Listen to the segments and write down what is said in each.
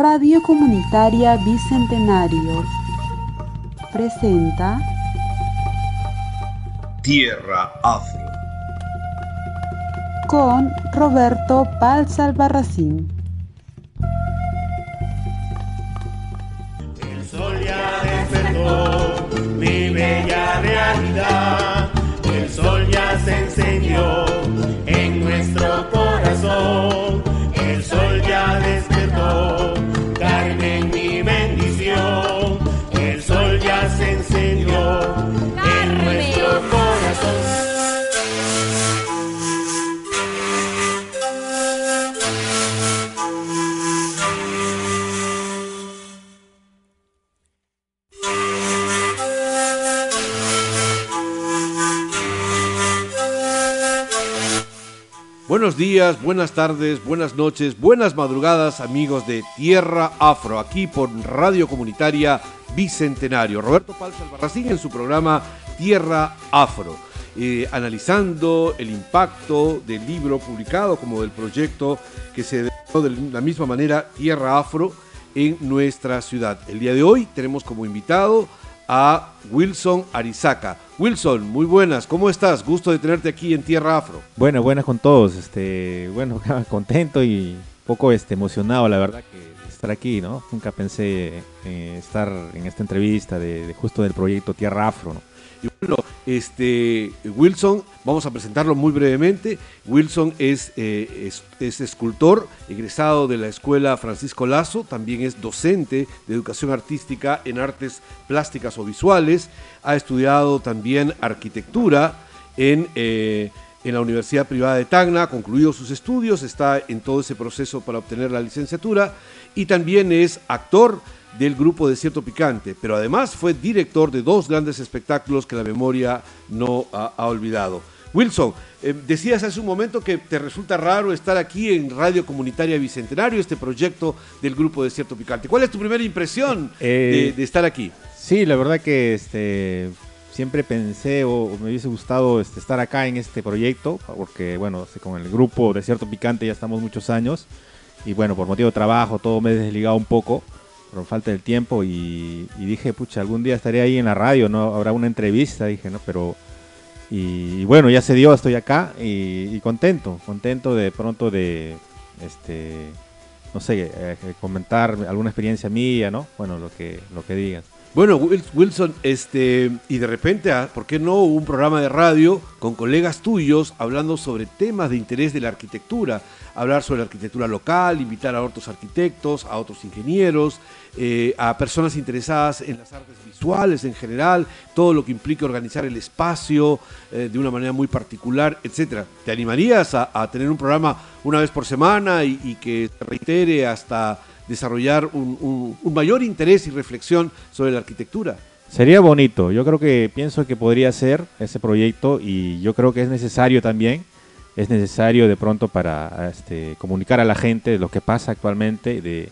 Radio Comunitaria Bicentenario presenta Tierra Afro. con Roberto Palza buenas tardes, buenas noches, buenas madrugadas, amigos de Tierra Afro, aquí por Radio Comunitaria Bicentenario. Roberto Palza Albarracín en su programa Tierra Afro, eh, analizando el impacto del libro publicado como del proyecto que se denominó de la misma manera Tierra Afro en nuestra ciudad. El día de hoy tenemos como invitado a Wilson Arizaca. Wilson, muy buenas, ¿cómo estás? Gusto de tenerte aquí en Tierra Afro. Bueno, buenas con todos. Este, bueno, contento y un poco este, emocionado, la verdad, que estar aquí, ¿no? Nunca pensé eh, estar en esta entrevista de justo del proyecto Tierra Afro, ¿no? Y bueno, este, Wilson, vamos a presentarlo muy brevemente. Wilson es, eh, es, es escultor, egresado de la Escuela Francisco Lazo, también es docente de educación artística en artes plásticas o visuales, ha estudiado también arquitectura en, eh, en la Universidad Privada de Tacna, concluido sus estudios, está en todo ese proceso para obtener la licenciatura y también es actor del grupo Desierto Picante, pero además fue director de dos grandes espectáculos que la memoria no ha, ha olvidado. Wilson, eh, decías hace un momento que te resulta raro estar aquí en Radio Comunitaria Bicentenario, este proyecto del grupo Desierto Picante. ¿Cuál es tu primera impresión Eh, de, de estar aquí? Sí, la verdad que este, siempre pensé o, o me hubiese gustado este, estar acá en este proyecto, porque bueno, sé, con el grupo Desierto Picante ya estamos muchos años y bueno, por motivo de trabajo todo me he desligado un poco por falta del tiempo y, dije, pucha, algún día estaré ahí en la radio, ¿no? Habrá una entrevista, dije, ¿no? Pero... Y, bueno, ya se dio, estoy acá y, contento, contento de pronto de, este, no sé, eh, comentar alguna experiencia mía, ¿no? Bueno, lo que, lo que digas. Bueno, Wil- Wilson, este, y de repente, ah, ¿por qué no un programa de radio con colegas tuyos hablando sobre temas de interés de la arquitectura? Hablar sobre la arquitectura local, invitar a otros arquitectos, a otros ingenieros, eh, a personas interesadas en las artes visuales en general, todo lo que implica organizar el espacio eh, de una manera muy particular, etcétera. ¿Te animarías a, tener un programa una vez por semana y, que se reitere hasta desarrollar un mayor interés y reflexión sobre la arquitectura. Sería bonito, yo creo que pienso que podría ser ese proyecto y yo creo que es necesario también, es necesario de pronto para este, comunicar a la gente lo que pasa actualmente de,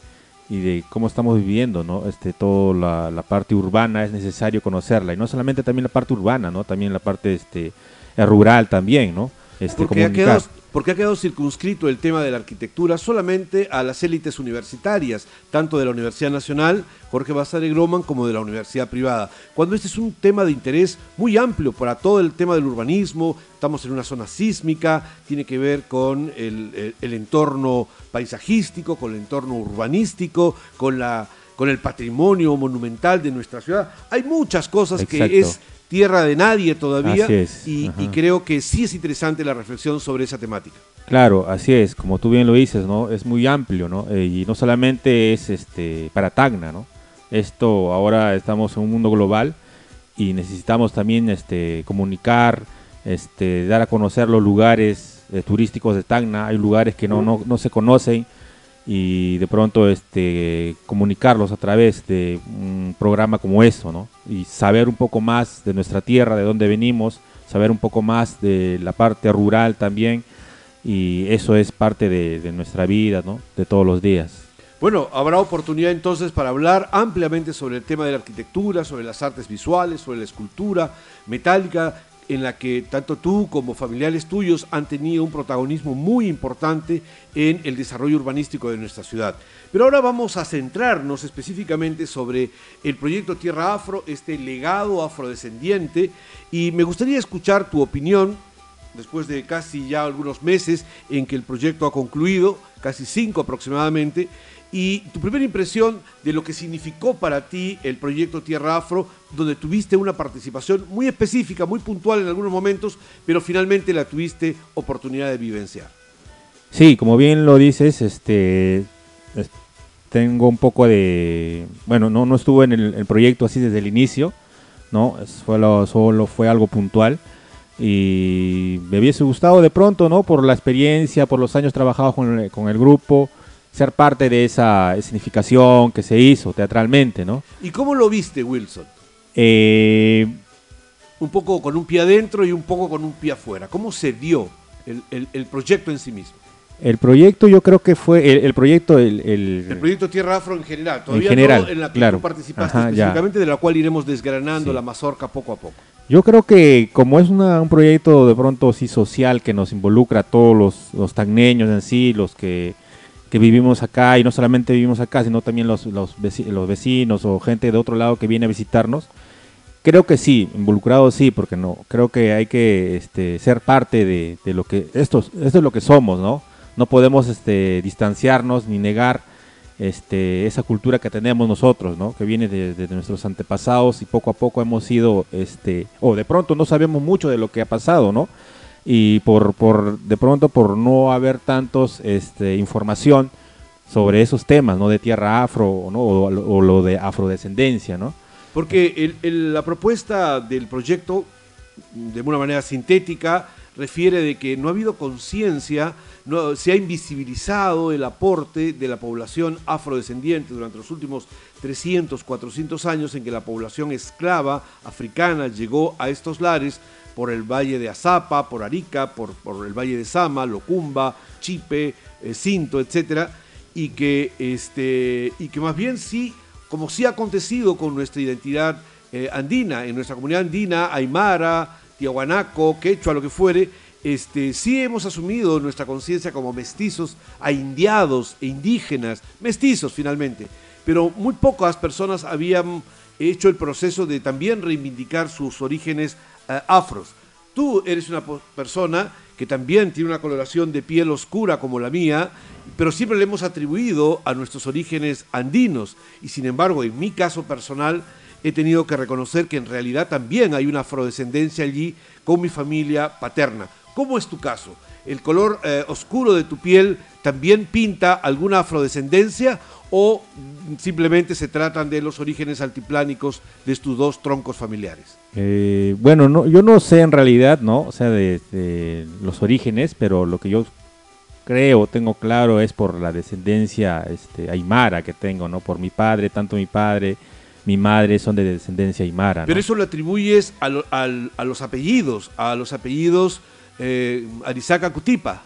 y de cómo estamos viviendo, ¿no? Este, toda la, la parte urbana es necesario conocerla y no solamente también la parte urbana, ¿no? También la parte este, rural también, ¿no? Este, Porque ha, comunicar. Porque ha quedado circunscrito el tema de la arquitectura solamente a las élites universitarias, tanto de la Universidad Nacional, Jorge Basadre Groman, como de la Universidad Privada. Cuando este es un tema de interés muy amplio para todo el tema del urbanismo, estamos en una zona sísmica, tiene que ver con el, entorno paisajístico, con el entorno urbanístico, con, la, con el patrimonio monumental de nuestra ciudad. Hay muchas cosas que es tierra de nadie todavía Así es, y, y creo que sí es interesante la reflexión sobre esa temática. Claro, así es, como tú bien lo dices, ¿no? Es muy amplio, ¿no? Eh, y no solamente es este para Tacna, ¿no? Esto ahora estamos en un mundo global y necesitamos también este comunicar, este dar a conocer los lugares eh, turísticos de Tacna, hay lugares que no, no, no se conocen y de pronto este comunicarlos a través de un programa como esto, ¿no? Y saber un poco más de nuestra tierra, de dónde venimos, saber un poco más de la parte rural también y eso es parte de, de nuestra vida, ¿no? De todos los días. Bueno, habrá oportunidad entonces para hablar ampliamente sobre el tema de la arquitectura, sobre las artes visuales, sobre la escultura metálica, en la que tanto tú como familiares tuyos han tenido un protagonismo muy importante en el desarrollo urbanístico de nuestra ciudad. Pero ahora vamos a centrarnos específicamente sobre el proyecto Tierra Afro, este legado afrodescendiente, y me gustaría escuchar tu opinión después de casi ya algunos meses en que el proyecto ha concluido, casi cinco aproximadamente, y tu primera impresión de lo que significó para ti el proyecto Tierra Afro, donde tuviste una participación muy específica, muy puntual en algunos momentos, pero finalmente la tuviste oportunidad de vivenciar. Sí, como bien lo dices, este tengo un poco de, bueno, no no estuve en el, proyecto así desde el inicio, no, fue solo fue algo puntual y me hubiese gustado de pronto, ¿no? Por la experiencia, por los años trabajados con el, con el grupo, ser parte de esa escenificación que se hizo teatralmente, ¿no? ¿Y cómo lo viste, Wilson? Eh, un poco con un pie adentro y un poco con un pie afuera. ¿Cómo se dio el, proyecto en sí mismo? El proyecto yo creo que fue el, proyecto el, el, proyecto Tierra Afro en general, todavía en general, no en la que claro. tú participaste específicamente, de la cual iremos desgranando la mazorca poco a poco. Yo creo que como es un proyecto de pronto sí social que nos involucra a todos los, los tagneños en sí, los que que vivimos acá y no solamente vivimos acá, sino también los, los, vecinos o gente de otro lado que viene a visitarnos. Creo que sí, involucrado sí, porque no, creo que hay que este, ser parte de, lo que, esto, esto es lo que somos, ¿no? No podemos este, distanciarnos ni negar este, esa cultura que tenemos nosotros, ¿no? Que viene de, de, nuestros antepasados y poco a poco hemos ido, este, o de pronto no sabemos mucho de lo que ha pasado, ¿no? Y por, por de pronto por no haber tantos este, información sobre esos temas, ¿no? De tierra afro, ¿no? O, lo de afrodescendencia, ¿no? Porque la propuesta del proyecto, de una manera sintética, refiere de que no ha habido conciencia, no, se ha invisibilizado el aporte de la población afrodescendiente durante los últimos 300, 400 años en que la población esclava africana llegó a estos lares por el valle de Azapa, por Arica, por, por el valle de Sama, Locumba, Chipe, eh, Cinto, etcétera, y que, este, y que más bien sí, como sí ha acontecido con nuestra identidad eh, andina, en nuestra comunidad andina, Aymara, Tiahuanaco, Quechua, lo que fuere, este, sí hemos asumido nuestra conciencia como mestizos, a indiados e indígenas, mestizos finalmente, pero muy pocas personas habían hecho el proceso de también reivindicar sus orígenes afros. Tú eres una persona que también tiene una coloración de piel oscura como la mía, pero siempre le hemos atribuido a nuestros orígenes andinos. Y sin embargo, en mi caso personal, he tenido que reconocer que en realidad también hay una afrodescendencia allí con mi familia paterna. ¿Cómo es tu caso? ¿El color eh, oscuro de tu piel también pinta alguna afrodescendencia o simplemente se tratan de los orígenes altiplánicos de estos dos troncos familiares? Eh, bueno, no, yo no sé en realidad, ¿no? O sea, de, los orígenes, pero lo que yo creo, tengo claro, es por la descendencia este, aymara que tengo, ¿no? Por mi padre, tanto mi padre, mi madre son de descendencia aymara. Pero eso lo atribuyes a, a, los apellidos, a los apellidos eh, Arizaca Cutipa.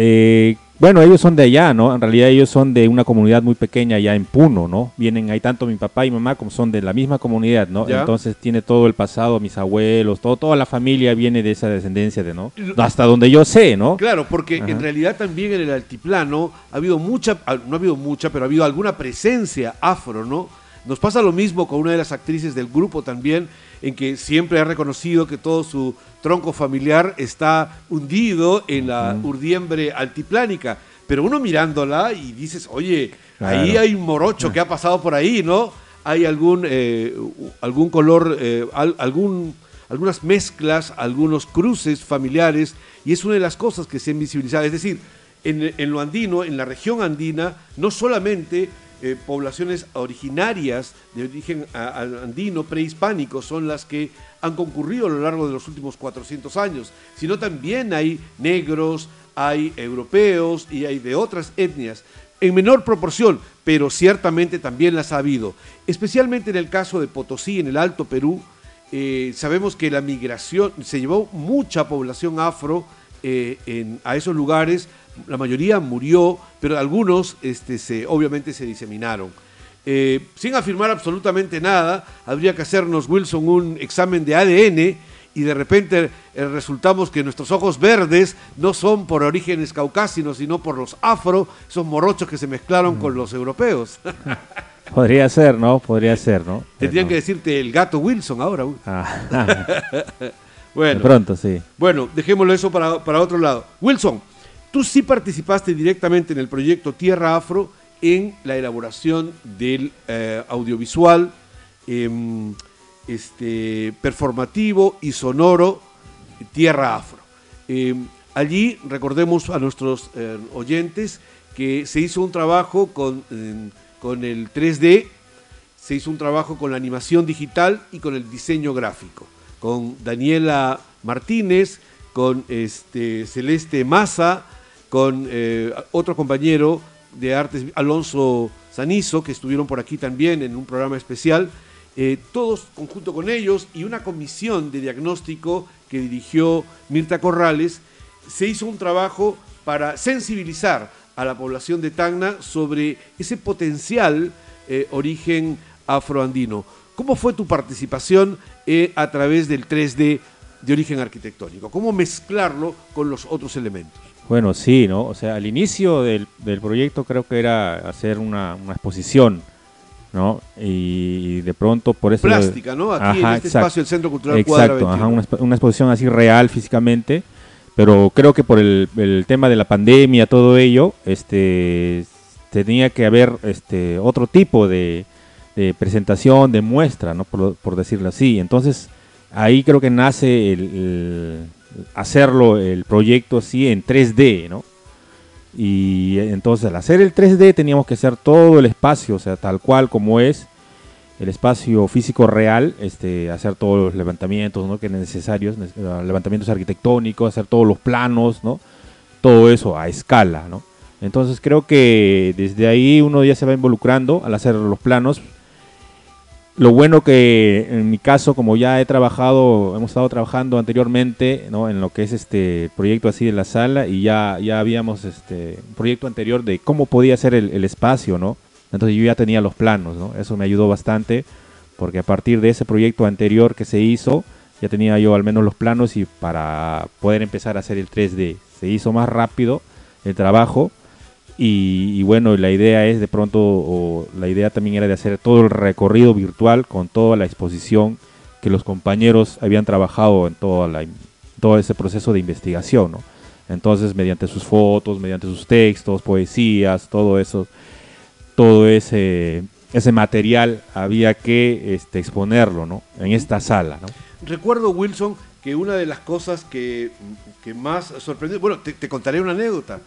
Eh, bueno, ellos son de allá, ¿no? En realidad ellos son de una comunidad muy pequeña allá en Puno, ¿no? Vienen ahí tanto mi papá y mamá como son de la misma comunidad, ¿no? Entonces tiene todo el pasado, mis abuelos, todo, toda la familia viene de esa descendencia de, ¿no? Hasta donde yo sé, ¿no? Claro, porque en realidad también en el altiplano ha habido mucha, ah, no ha habido mucha, pero ha habido alguna presencia afro, ¿no? Nos pasa lo mismo con una de las actrices del grupo también, en que siempre ha reconocido que todo su tronco familiar está hundido en la urdiembre altiplánica. Pero uno mirándola y dices, oye, ahí hay un morocho que ha pasado por ahí, ¿no? Hay algún, eh, algún color, eh, algún, algunas mezclas, algunos cruces familiares, y es una de las cosas que se han visibilizado. Es decir, en, en lo andino, en la región andina, no solamente eh, poblaciones originarias de origen andino, prehispánico, son las que han concurrido a lo largo de los últimos 400 años, sino también hay negros, hay europeos y hay de otras etnias, en menor proporción, pero ciertamente también las ha habido. Especialmente en el caso de Potosí, en el Alto Perú, eh, sabemos que la migración, se llevó mucha población afro eh, a esos lugares la mayoría murió, pero algunos este, se, obviamente se diseminaron. Eh, sin afirmar absolutamente nada, habría que hacernos, Wilson, un examen de ADN y de repente eh, resultamos que nuestros ojos verdes no son por orígenes caucásinos, sino por los afro, esos morochos que se mezclaron con los europeos. Podría ser, ¿no? Podría ser, ¿no? Tendrían que decirte el gato Wilson ahora. Ah, de Bueno, pronto, sí. bueno, dejémoslo eso para, para otro lado. Wilson, tú sí participaste directamente en el proyecto Tierra Afro en la elaboración del eh, audiovisual em, este, performativo y sonoro Tierra Afro. Em, allí recordemos a nuestros eh, oyentes que se hizo un trabajo con, con el 3D, se hizo un trabajo con la animación digital y con el diseño gráfico, con Daniela Martínez, con este, Celeste Maza, con eh, otro compañero de artes, Alonso Sanizo, que estuvieron por aquí también en un programa especial, eh, todos conjunto con ellos y una comisión de diagnóstico que dirigió Mirta Corrales, se hizo un trabajo para sensibilizar a la población de Tacna sobre ese potencial eh, origen afroandino. ¿Cómo fue tu participación eh, a través del 3D de origen arquitectónico? ¿Cómo mezclarlo con los otros elementos? Bueno, sí, ¿no? O sea, al inicio del, del proyecto creo que era hacer una, una exposición, ¿no? Y, de pronto por eso... Plástica, ¿no? Aquí en Ajá, este exacto. espacio, el Centro Cultural Cuadra Exacto, 21. ajá, una, una exposición así real físicamente, pero creo que por el, el tema de la pandemia, todo ello, este, tenía que haber este, otro tipo de, presentación, de muestra, ¿no? por, por decirlo así. Entonces, ahí creo que nace el, hacerlo, el proyecto así en 3D, ¿no? Y entonces al hacer el 3D teníamos que hacer todo el espacio, o sea, tal cual como es el espacio físico real, este, hacer todos los levantamientos ¿no? que necesarios, ne- levantamientos arquitectónicos, hacer todos los planos, ¿no? todo eso a escala. ¿no? Entonces creo que desde ahí uno ya se va involucrando al hacer los planos. Lo bueno que en mi caso, como ya he trabajado, hemos estado trabajando anteriormente ¿no? en lo que es este proyecto así de la sala y ya, ya habíamos este un proyecto anterior de cómo podía ser el, el espacio, ¿no? Entonces yo ya tenía los planos, ¿no? Eso me ayudó bastante porque a partir de ese proyecto anterior que se hizo, ya tenía yo al menos los planos y para poder empezar a hacer el 3D. Se hizo más rápido el trabajo y, bueno, la idea es de pronto, la idea también era de hacer todo el recorrido virtual con toda la exposición que los compañeros habían trabajado en todo ese proceso de investigación, ¿no? Entonces, mediante sus fotos, mediante sus textos, poesías, todo eso, todo ese, material había que este, exponerlo, ¿no? En esta sala. Recuerdo, Wilson, que una de las cosas que, más sorprendió, bueno, te contaré una anécdota.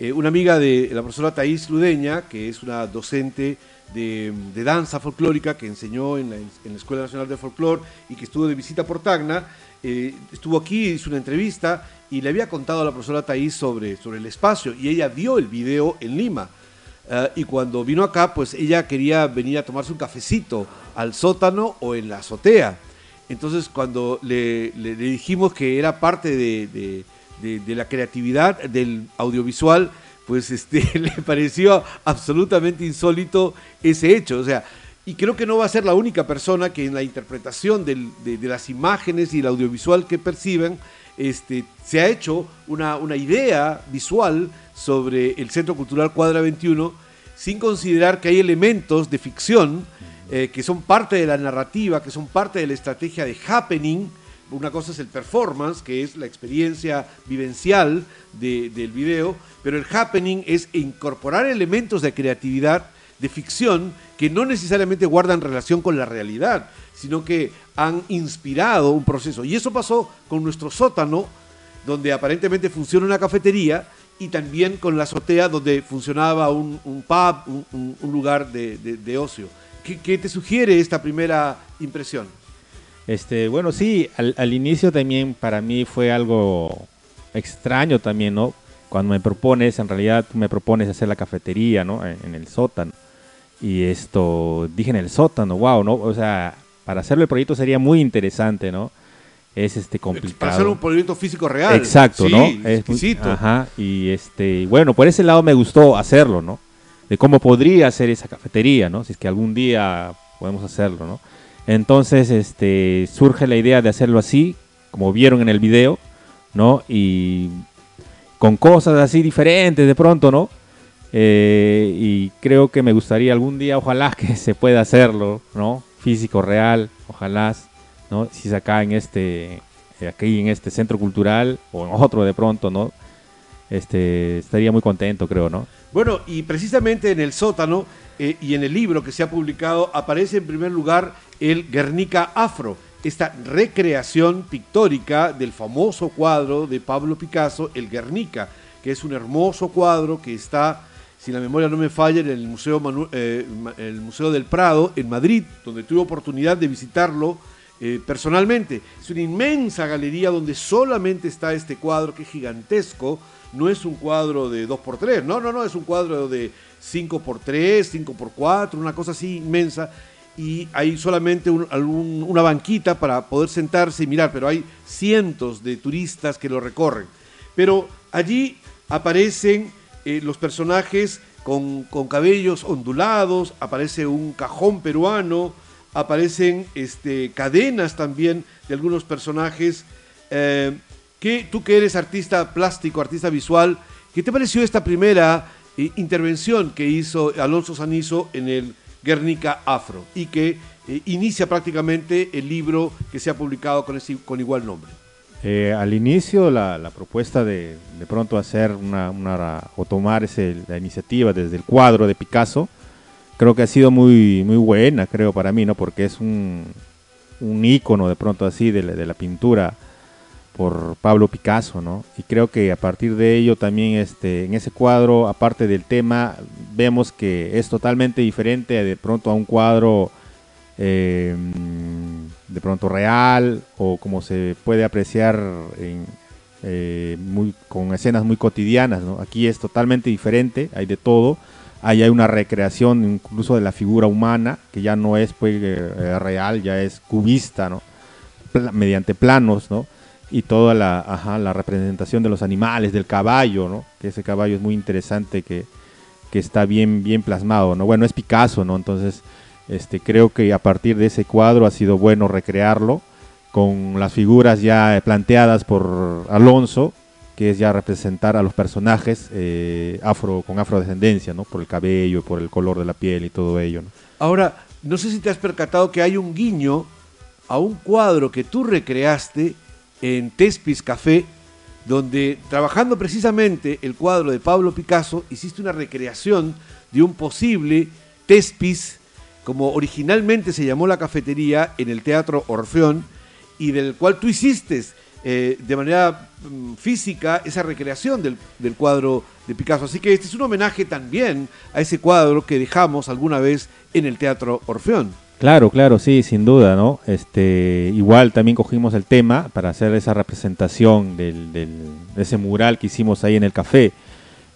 Eh, una amiga de la profesora Thais Ludeña, que es una docente de, danza folclórica que enseñó en la, Escuela Nacional de Folclor y que estuvo de visita por Tacna, eh, estuvo aquí, hizo una entrevista y le había contado a la profesora Thais sobre, sobre el espacio y ella vio el video en Lima. Ah, y cuando vino acá, pues ella quería venir a tomarse un cafecito al sótano o en la azotea. Entonces, cuando le, dijimos que era parte de- de- la creatividad del audiovisual, pues este, le pareció absolutamente insólito ese hecho. O sea, y creo que no va a ser la única persona que en la interpretación de las imágenes y el audiovisual que perciben, este, se ha hecho una, una idea visual sobre el Centro Cultural Cuadra 21, sin considerar que hay elementos de ficción eh, que son parte de la narrativa, que son parte de la estrategia de happening. Una cosa es el performance, que es la experiencia vivencial de- del video, pero el happening es incorporar elementos de creatividad, de ficción, que no necesariamente guardan relación con la realidad, sino que han inspirado un proceso. Y eso pasó con nuestro sótano, donde aparentemente funciona una cafetería, y también con la azotea, donde funcionaba un, pub, un, lugar de ocio. ¿Qué, qué te sugiere esta primera impresión? Este, bueno, sí, al, al inicio también para mí fue algo extraño también, ¿no? Cuando me propones, en realidad me propones hacer la cafetería, ¿no? En, en el sótano. Y esto, dije en el sótano, wow, ¿no? O sea, para hacerlo el proyecto sería muy interesante, ¿no? Es este complicado. Para hacer un proyecto físico real. Exacto, Sí, ¿no? Es muy- exquisito. ajá, y este, bueno, por ese lado me gustó hacerlo, ¿no? De cómo podría ser esa cafetería, ¿no? Si es que algún día podemos hacerlo, ¿no? Entonces, este, surge la idea de hacerlo así, como vieron en el video, ¿no? Y con cosas así diferentes de pronto, ¿no? Eh, y creo que me gustaría algún día, ojalá que se pueda hacerlo, ¿no? Físico real, ojalá, ¿no? Si es acá en este, aquí en este centro cultural o en otro de pronto, ¿no? Este, estaría muy contento, creo, ¿no? Bueno, y precisamente en el sótano eh, y en el libro que se ha publicado aparece en primer lugar el Guernica Afro, esta recreación pictórica del famoso cuadro de Pablo Picasso, el Guernica, que es un hermoso cuadro que está, si la memoria no me falla, en el Museo, eh, el Museo del Prado, en Madrid, donde tuve oportunidad de visitarlo eh, personalmente. Es una inmensa galería donde solamente está este cuadro que es gigantesco, no es un cuadro de 2x3, no, no, no, es un cuadro de 5x3, 5x4, una cosa así inmensa y hay solamente una banquita para poder sentarse y mirar, pero hay cientos de turistas que lo recorren. Pero allí aparecen eh, los personajes con, cabellos ondulados, aparece un cajón peruano, aparecen este, cadenas también de algunos personajes. Eh, que, tú que eres artista plástico, artista visual, ¿qué te pareció esta primera eh, intervención que hizo Alonso Sanizo en el Guernica Afro y que eh, inicia prácticamente el libro que se ha publicado con, ese, con igual nombre. Eh, al inicio la, propuesta de de pronto hacer una, o tomar ese, la iniciativa desde el cuadro de Picasso creo que ha sido muy muy buena creo para mí no porque es un, un ícono de pronto así de de la pintura por Pablo Picasso, ¿no? Y creo que a partir de ello también este, en ese cuadro, aparte del tema, vemos que es totalmente diferente de pronto a un cuadro eh, de pronto real o como se puede apreciar eh, muy, con escenas muy cotidianas, ¿no? Aquí es totalmente diferente, hay de todo. Ahí hay una recreación incluso de la figura humana, que ya no es pues, eh, real, ya es cubista, ¿no? mediante planos, ¿no? Y toda la, ajá, la representación de los animales, del caballo, ¿no? Que ese caballo es muy interesante, que, que está bien, bien plasmado, ¿no? Bueno, es Picasso, ¿no? Entonces, este, creo que a partir de ese cuadro ha sido bueno recrearlo con las figuras ya planteadas por Alonso, que es ya representar a los personajes eh, afro, con afrodescendencia, ¿no? Por el cabello, por el color de la piel y todo ello. Ahora, no sé si te has percatado que hay un guiño a un cuadro que tú recreaste en Tespis Café, donde trabajando precisamente el cuadro de Pablo Picasso, hiciste una recreación de un posible Tespis, como originalmente se llamó la cafetería en el Teatro Orfeón, y del cual tú hiciste eh, de manera mm, física esa recreación del, del, cuadro de Picasso. Así que este es un homenaje también a ese cuadro que dejamos alguna vez en el Teatro Orfeón. Claro, claro, sí, sin duda, ¿no? Este, igual también cogimos el tema para hacer esa representación del, del de ese mural que hicimos ahí en el café.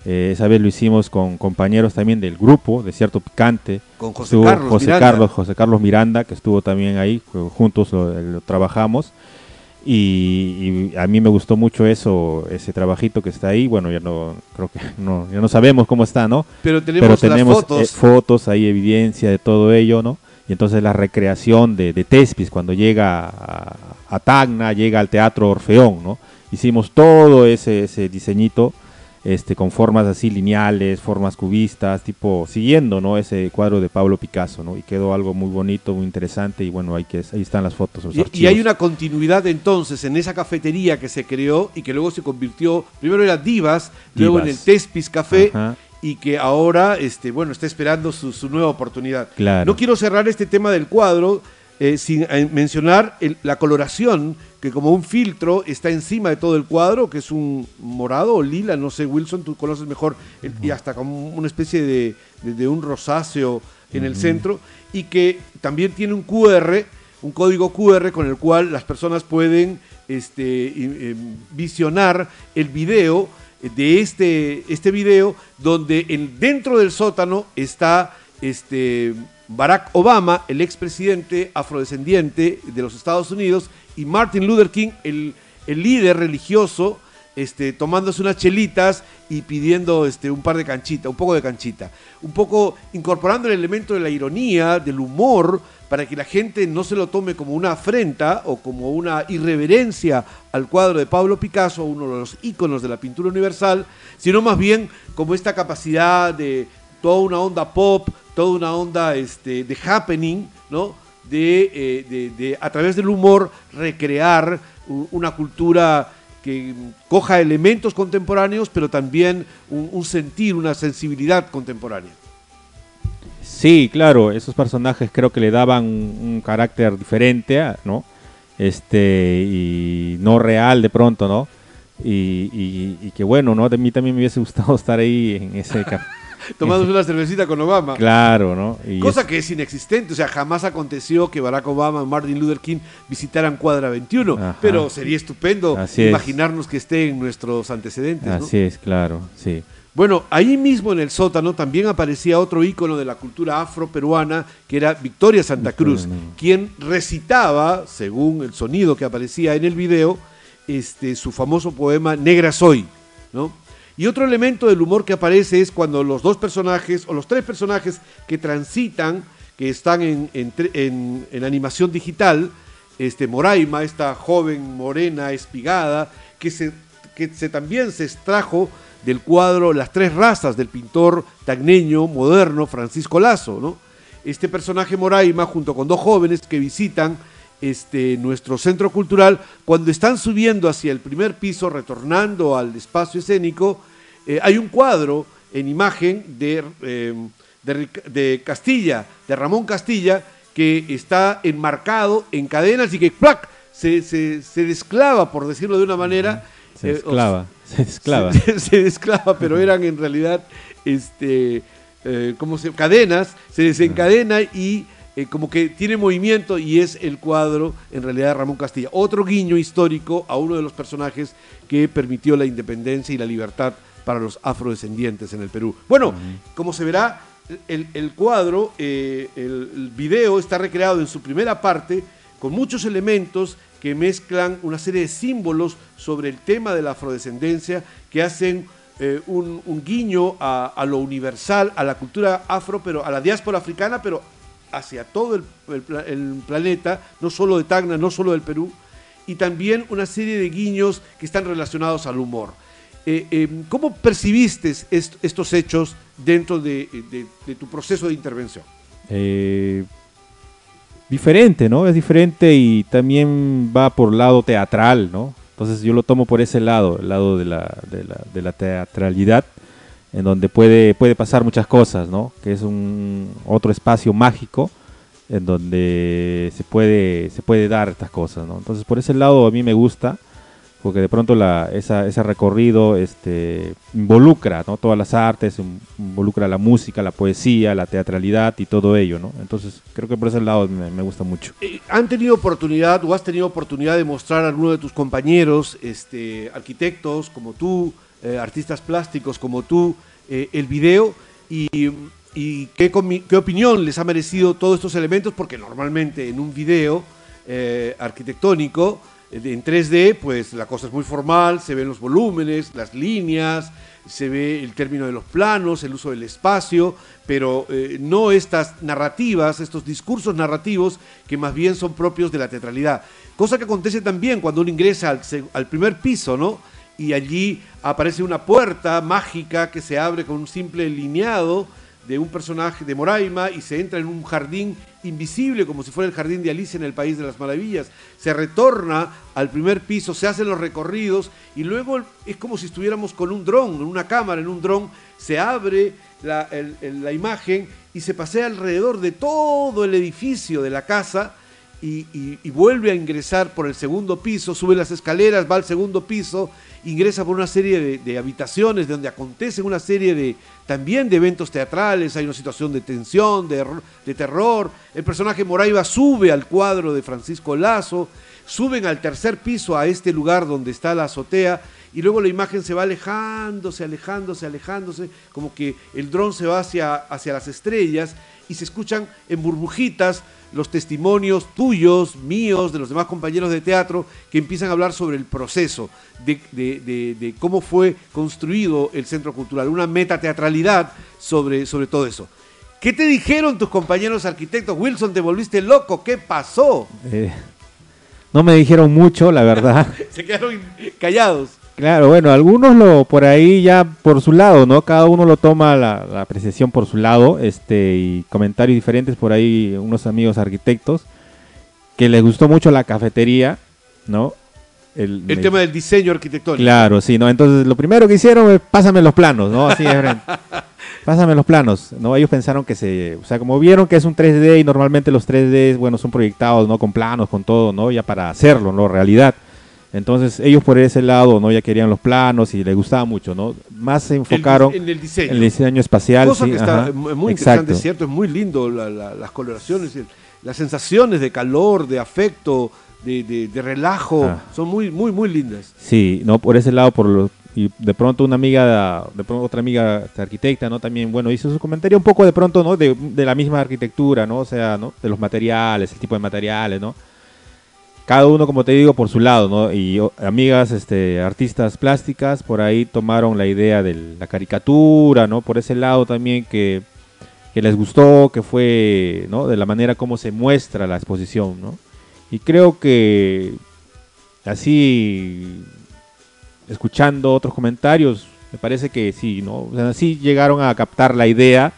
Eh, esa vez lo hicimos con compañeros también del grupo, de cierto picante. Con José Carlos José Miranda. Carlos, José Carlos Miranda, que estuvo también ahí, juntos lo, trabajamos. Y, y, a mí me gustó mucho eso, ese trabajito que está ahí. Bueno, ya no creo que no, ya no sabemos cómo está, ¿no? Pero tenemos, Pero tenemos fotos. Eh, fotos, ahí evidencia de todo ello, ¿no? Y entonces la recreación de, de Tespis cuando llega a, a, Tacna, llega al Teatro Orfeón, ¿no? Hicimos todo ese, ese diseñito este, con formas así lineales, formas cubistas, tipo siguiendo, ¿no? Ese cuadro de Pablo Picasso, ¿no? Y quedó algo muy bonito, muy interesante y bueno, hay que, ahí están las fotos. Los y, y, hay una continuidad entonces en esa cafetería que se creó y que luego se convirtió, primero era Divas, Divas. luego en el Tespis Café. Ajá y que ahora este, bueno, está esperando su, su nueva oportunidad. Claro. No quiero cerrar este tema del cuadro eh, sin eh, mencionar el, la coloración, que como un filtro está encima de todo el cuadro, que es un morado o lila, no sé, Wilson, tú conoces mejor, uh -huh. y hasta como una especie de, de, de un rosáceo en uh -huh. el centro, y que también tiene un QR, un código QR con el cual las personas pueden este, eh, visionar el video de este, este video donde en, dentro del sótano está este, Barack Obama, el expresidente afrodescendiente de los Estados Unidos, y Martin Luther King, el, el líder religioso este, tomándose unas chelitas y pidiendo este, un par de canchita, un poco de canchita. Un poco incorporando el elemento de la ironía, del humor, para que la gente no se lo tome como una afrenta o como una irreverencia al cuadro de Pablo Picasso, uno de los íconos de la pintura universal, sino más bien como esta capacidad de toda una onda pop, toda una onda este, de happening, ¿no? Eh, de, a través del humor recrear una cultura que coja elementos contemporáneos, pero también un, sentir, una sensibilidad contemporánea. Sí, claro, esos personajes creo que le daban un, carácter diferente, ¿no? Este, y no real de pronto, ¿no? Y, que bueno, ¿no? De mí también me hubiese gustado estar ahí en ese Tomándose una cervecita con Obama. Claro, ¿no? Y Cosa es... que es inexistente, o sea, jamás aconteció que Barack Obama y Martin Luther King visitaran Cuadra 21, Ajá. pero sería estupendo Así imaginarnos es. que esté en nuestros antecedentes. Así ¿no? es, claro, sí. Bueno, ahí mismo en el sótano también aparecía otro ícono de la cultura afro-peruana, que era Victoria Santa Cruz, quien recitaba, según el sonido que aparecía en el video, este, su famoso poema Negra Soy, ¿no? Y otro elemento del humor que aparece es cuando los dos personajes, o los tres personajes que transitan, que están en, en, animación digital, este, Moraima, esta joven morena espigada, que, se, que se, también se extrajo del cuadro Las tres razas del pintor tagneño moderno Francisco Lazo. ¿no? Este personaje Moraima, junto con dos jóvenes que visitan este, nuestro centro cultural, cuando están subiendo hacia el primer piso, retornando al espacio escénico, eh, hay un cuadro en imagen de, eh, de, de, Castilla, de Ramón Castilla, que está enmarcado en cadenas y que ¡plac! Se, se, se desclava, por decirlo de una manera. Se desclava, eh, se desclava. Se, se, desclava, pero eran en realidad este, eh, como se, cadenas, se desencadena y eh, como que tiene movimiento y es el cuadro en realidad de Ramón Castilla. Otro guiño histórico a uno de los personajes que permitió la independencia y la libertad para los afrodescendientes en el Perú. Bueno, uh -huh. como se verá, el, el cuadro, eh, el, el, video está recreado en su primera parte con muchos elementos que mezclan una serie de símbolos sobre el tema de la afrodescendencia que hacen eh, un, un, guiño a, a, lo universal, a la cultura afro, pero a la diáspora africana, pero hacia todo el, planeta, no solo de Tacna, no solo del Perú, y también una serie de guiños que están relacionados al humor. Eh, eh, ¿Cómo percibiste est estos hechos dentro de, tu proceso de intervención? Eh, diferente, ¿no? Es diferente y también va por lado teatral, ¿no? Entonces yo lo tomo por ese lado, el lado de la, de la, de la teatralidad, en donde puede, puede pasar muchas cosas, ¿no? Que es un otro espacio mágico en donde se puede, se puede dar estas cosas, ¿no? Entonces por ese lado a mí me gusta porque de pronto la, esa, ese recorrido este, involucra ¿no? todas las artes, involucra la música, la poesía, la teatralidad y todo ello, ¿no? Entonces creo que por ese lado me, me gusta mucho. Eh, ¿Han tenido oportunidad o has tenido oportunidad de mostrar a alguno de tus compañeros, este, arquitectos como tú, eh, artistas plásticos como tú, eh, el video y, qué, qué, opinión les ha merecido todos estos elementos? Porque normalmente en un video eh, arquitectónico en 3D, pues la cosa es muy formal, se ven los volúmenes, las líneas, se ve el término de los planos, el uso del espacio, pero no estas narrativas, estos discursos narrativos que más bien son propios de la teatralidad. Cosa que acontece también cuando uno ingresa al, al primer piso, ¿no? Y allí aparece una puerta mágica que se abre con un simple lineado de un personaje de Moraima y se entra en un jardín invisible como si fuera el jardín de Alicia en el País de las Maravillas. Se retorna al primer piso, se hacen los recorridos y luego es como si estuviéramos con un dron, en una cámara, en un dron, se abre la, la imagen y se pasea alrededor de todo el edificio de la casa y, vuelve a ingresar por el segundo piso, sube las escaleras, va al segundo piso, ingresa por una serie de, de habitaciones donde acontecen una serie de también de eventos teatrales, hay una situación de tensión, de, de terror. El personaje Moraiva sube al cuadro de Francisco Lazo, suben al tercer piso a este lugar donde está la azotea y luego la imagen se va alejándose, alejándose, alejándose, como que el dron se va hacia, hacia las estrellas y se escuchan en burbujitas los testimonios tuyos, míos, de los demás compañeros de teatro, que empiezan a hablar sobre el proceso de, de- de- de cómo fue construido el Centro Cultural, una metateatralidad sobre, sobre todo eso. ¿Qué te dijeron tus compañeros arquitectos? Wilson, te volviste loco, ¿qué pasó? Eh, no me dijeron mucho, la verdad. Se quedaron callados. Claro, bueno, algunos lo por ahí ya por su lado, ¿no? Cada uno lo toma la, la apreciación por su lado, este, y comentarios diferentes por ahí, unos amigos arquitectos, que les gustó mucho la cafetería, ¿no? El me- tema del diseño arquitectónico. Claro, sí, ¿no? Entonces lo primero que hicieron es pásame los planos, ¿no? Así de frente. Pásame los planos, ¿no? Ellos pensaron que se, o sea, como vieron que es un 3D y normalmente los 3D, bueno, son proyectados, ¿no? Con planos, con todo, ¿no? Ya para hacerlo, ¿no? Realidad. Entonces ellos por ese lado, ¿no? Ya querían los planos y les gustaba mucho, ¿no? Más se El enfocaron dise- en el diseño. en el diseño espacial. Cosa sí, que está ajá. eh, muy interesante, Exacto. es cierto, es muy lindo la- la- las coloraciones, el- las sensaciones de calor, de afecto, de, de- de relajo, Ah. son muy, muy, muy lindas. Sí, no por ese lado, por lo, y de pronto una amiga, de pronto otra amiga arquitecta, ¿no? También, bueno, hizo su comentario un poco de pronto, ¿no? De, de la misma arquitectura, ¿no? O sea, ¿no? De los materiales, el tipo de materiales, ¿no? Cada uno, como te digo, por su lado, ¿no? Y amigas, este, artistas plásticas, por ahí tomaron la idea de la caricatura, ¿no? Por ese lado también que, que les gustó, que fue, ¿no? De la manera como se muestra la exposición, ¿no? Y creo que así escuchando otros comentarios, me parece que sí, ¿no? O sea, sí llegaron a captar la idea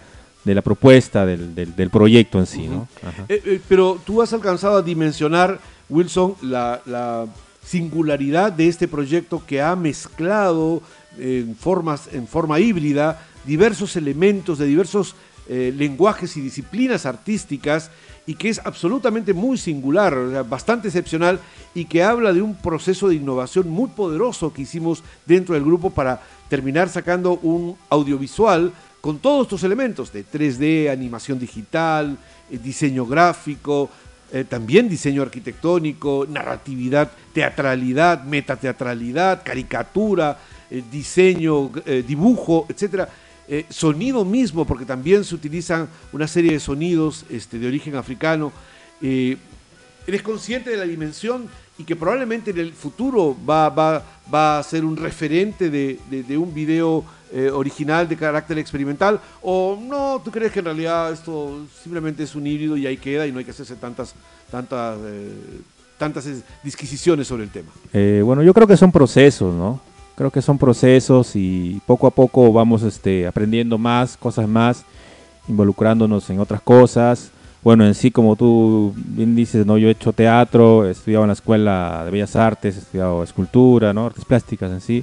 de la propuesta del, del- del proyecto en sí, ¿no? Eh, eh, pero tú has alcanzado a dimensionar, Wilson, la, la singularidad de este proyecto que ha mezclado en, formas, en forma híbrida diversos elementos de diversos eh, lenguajes y disciplinas artísticas y que es absolutamente muy singular, o sea, bastante excepcional y que habla de un proceso de innovación muy poderoso que hicimos dentro del grupo para terminar sacando un audiovisual con todos estos elementos de 3D, animación digital, eh, diseño gráfico, eh, también diseño arquitectónico, narratividad, teatralidad, metateatralidad, caricatura, eh, diseño, dibujo, etcétera. Sonido mismo, porque también se utilizan una serie de sonidos este, de origen africano. Eres consciente de la dimensión y que probablemente en el futuro va, va, va a ser un referente de, de- un video eh, original de carácter experimental o no, tú crees que en realidad esto simplemente es un híbrido y ahí queda y no hay que hacerse tantas, tantas, eh, tantas disquisiciones sobre el tema. Eh, bueno, yo creo que son procesos, ¿no? Creo que son procesos y poco a poco vamos este, aprendiendo más, cosas más, involucrándonos en otras cosas. Bueno, en sí, como tú bien dices, ¿no? Yo he hecho teatro, he estudiado en la Escuela de Bellas Artes, he estudiado escultura, ¿no? Artes plásticas en sí.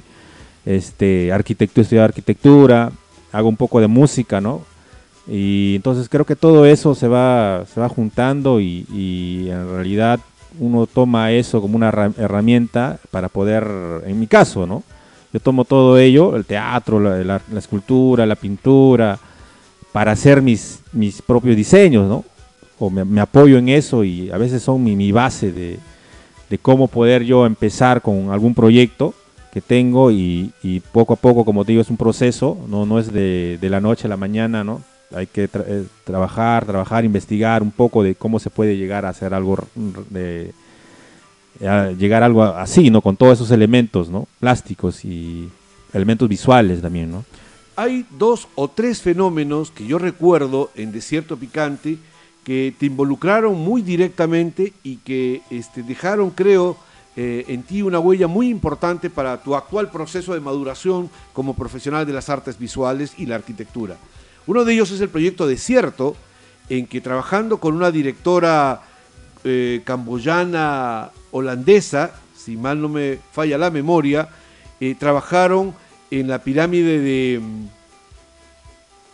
Este, arquitectura, he estudiado arquitectura, hago un poco de música, ¿no? Y entonces creo que todo eso se va, se va juntando y, en realidad uno toma eso como una herra- herramienta para poder, en mi caso, ¿no? Yo tomo todo ello, el teatro, la, la- la escultura, la pintura, para hacer mis, mis propios diseños, ¿no? O me, apoyo en eso y a veces son mi, base de, de cómo poder yo empezar con algún proyecto que tengo y, poco a poco, como te digo, es un proceso, no, no es de, de la noche a la mañana, ¿no? Hay que tra- eh, trabajar, trabajar, investigar un poco de cómo se puede llegar a hacer algo de llegar algo así, ¿no? Con todos esos elementos, ¿no? Plásticos y elementos visuales también, ¿no? Hay dos o tres fenómenos que yo recuerdo en Desierto Picante que te involucraron muy directamente y que este, dejaron, creo, eh, en ti una huella muy importante para tu actual proceso de maduración como profesional de las artes visuales y la arquitectura. Uno de ellos es el proyecto Desierto, en que trabajando con una directora eh, camboyana holandesa, si mal no me falla la memoria, eh, trabajaron en la pirámide de... mm,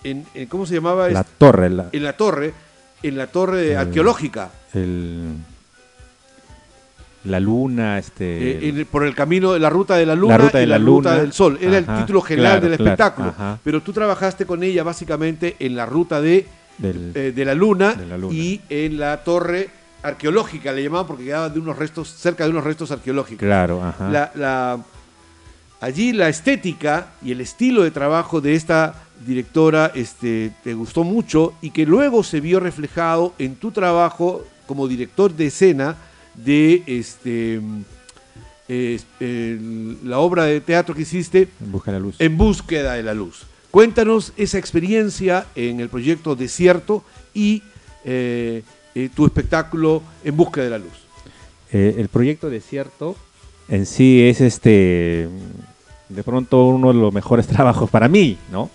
En, en- ¿Cómo se llamaba? La torre, la, En la torre, en la torre arqueológica, el, la luna, este... eh, en por el camino de la ruta de la luna ruta de y la, la ruta luna. del sol. Era Ajá, el título general claro, del espectáculo. Pero tú trabajaste con ella básicamente en la ruta de, del- eh, de, la luna de la luna. y en la torre arqueológica, le llamaban porque quedaba de unos restos, cerca de unos restos arqueológicos. claro, ajá. La, la- allí la estética y el estilo de trabajo de esta directora este, te gustó mucho y que luego se vio reflejado en tu trabajo como director de escena de este, eh, el- la obra de teatro que hiciste En busca de la luz. En búsqueda de la luz. Cuéntanos esa experiencia en el proyecto Desierto y eh, eh, tu espectáculo En búsqueda de la luz. Eh, el proyecto Desierto en sí es este de pronto uno de los mejores trabajos para mí, ¿no?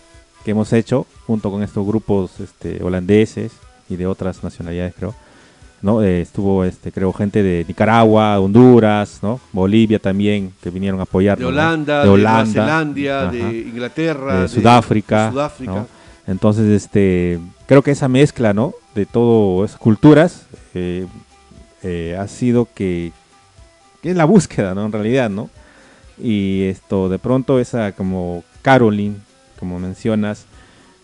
Que hemos hecho junto con estos grupos este, holandeses y de otras nacionalidades, creo. ¿no? Eh, estuvo, este, creo, gente de Nicaragua, Honduras, ¿no? Bolivia también, que vinieron a apoyar. De Holanda, de, Nueva Zelanda, de Inglaterra, de Sudáfrica, de Sudáfrica. ¿no? Entonces, este, creo que esa mezcla, ¿no? De todas esas culturas eh, eh, ha sido que es la búsqueda, ¿no? En realidad, ¿no? Y esto, de pronto, esa como Caroline, como mencionas,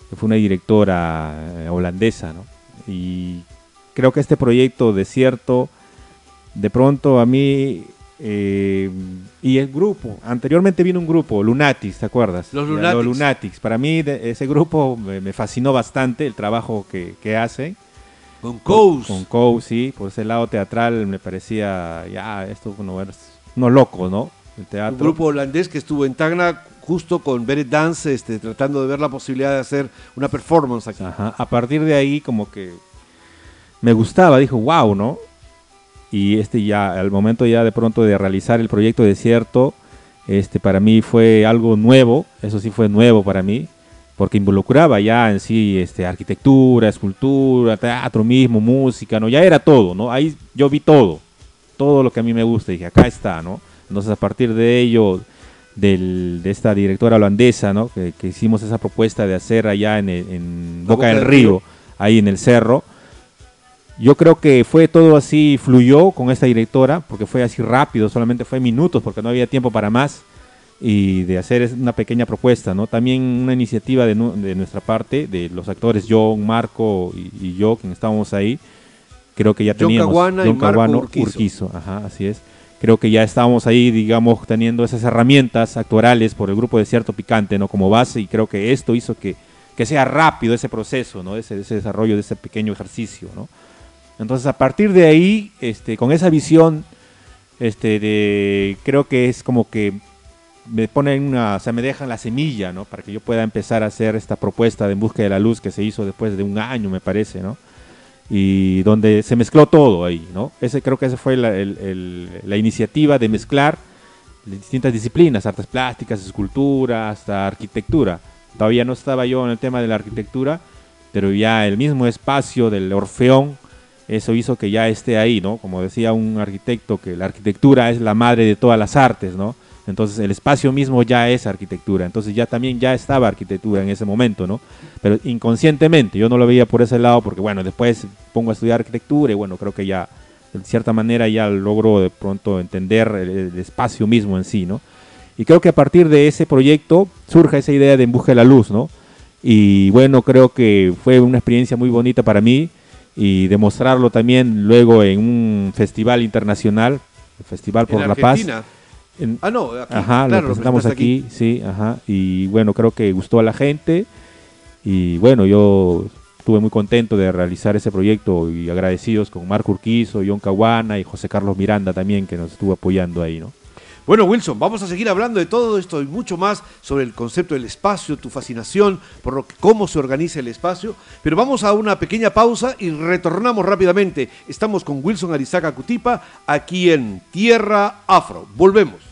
que fue una directora eh, holandesa, ¿no? Y creo que este proyecto Desierto, de pronto a mí eh, y el grupo, anteriormente vino un grupo, Lunatics, ¿te acuerdas? Los Lunatics. Lunatics. Para mí de- ese grupo me, me fascinó bastante el trabajo que, que hacen. Con Coase. con Coase, sí, por ese lado teatral me parecía, ya, esto, bueno, es unos locos, ¿no? El teatro. un grupo holandés que estuvo en Tacna justo con Beret Dance, este, tratando de ver la posibilidad de hacer una performance aquí. Ajá. A partir de ahí como que me gustaba, dijo, wow, ¿no? Y este ya, al momento ya de pronto de realizar el proyecto Desierto, este para mí fue algo nuevo, eso sí fue nuevo para mí, porque involucraba ya en sí este, arquitectura, escultura, teatro mismo, música, ¿no? Ya era todo, ¿no? Ahí yo vi todo, todo lo que a mí me gusta, y dije, acá está, ¿no? Entonces a partir de ello, del- de esta directora holandesa, ¿no? Que, que hicimos esa propuesta de hacer allá en, el- en Boca, del Río, ahí en el cerro. Yo creo que fue todo así, fluyó con esta directora, porque fue así rápido, solamente fue minutos, porque no había tiempo para más, y de hacer una pequeña propuesta, ¿no? También una iniciativa de, de nuestra parte, de los actores John, Marco y, y yo, que estábamos ahí, creo que ya John teníamos... Caguana y John Marco Caguano, Urquizo. ajá, así es. Creo que ya estábamos ahí, digamos, teniendo esas herramientas actorales por el grupo de Cierto Picante, ¿no? Como base, y creo que esto hizo que, que sea rápido ese proceso, ¿no? Ese, ese desarrollo de ese pequeño ejercicio, ¿no? Entonces, a partir de ahí, este, con esa visión, este, de, creo que es como que me ponen una, o sea, me dejan la semilla, ¿no? Para que yo pueda empezar a hacer esta propuesta de En Busca de la Luz que se hizo después de un año, me parece, ¿no? Y donde se mezcló todo ahí, ¿no? Ese creo que esa fue la, la iniciativa de mezclar distintas disciplinas, artes plásticas, escultura, hasta arquitectura. Todavía no estaba yo en el tema de la arquitectura, pero ya el mismo espacio del Orfeón, eso hizo que ya esté ahí, ¿no? Como decía un arquitecto, que la arquitectura es la madre de todas las artes, ¿no? Entonces el espacio mismo ya es arquitectura, entonces ya también ya estaba arquitectura en ese momento, ¿no? Pero inconscientemente, yo no lo veía por ese lado porque, bueno, después pongo a estudiar arquitectura y bueno, creo que ya, de cierta manera ya logro de pronto entender el, el espacio mismo en sí, ¿no? Y creo que a partir de ese proyecto surge esa idea de En Busca de la Luz, ¿no? Y bueno, creo que fue una experiencia muy bonita para mí y demostrarlo también luego en un festival internacional, el Festival por la Paz. En- Ah, no, aquí, Ajá, claro, lo presentamos presentaste aquí, sí, ajá. Y bueno, creo que gustó a la gente. Y bueno, yo estuve muy contento de realizar ese proyecto y agradecidos con Marco Urquizo, John Caguana y José Carlos Miranda también, que nos estuvo apoyando ahí, ¿no? Bueno, Wilson, vamos a seguir hablando de todo esto y mucho más sobre el concepto del espacio, tu fascinación por lo que- cómo se organiza el espacio. Pero vamos a una pequeña pausa y retornamos rápidamente. Estamos con Wilson Arizaga Cutipa aquí en Tierra Afro. Volvemos.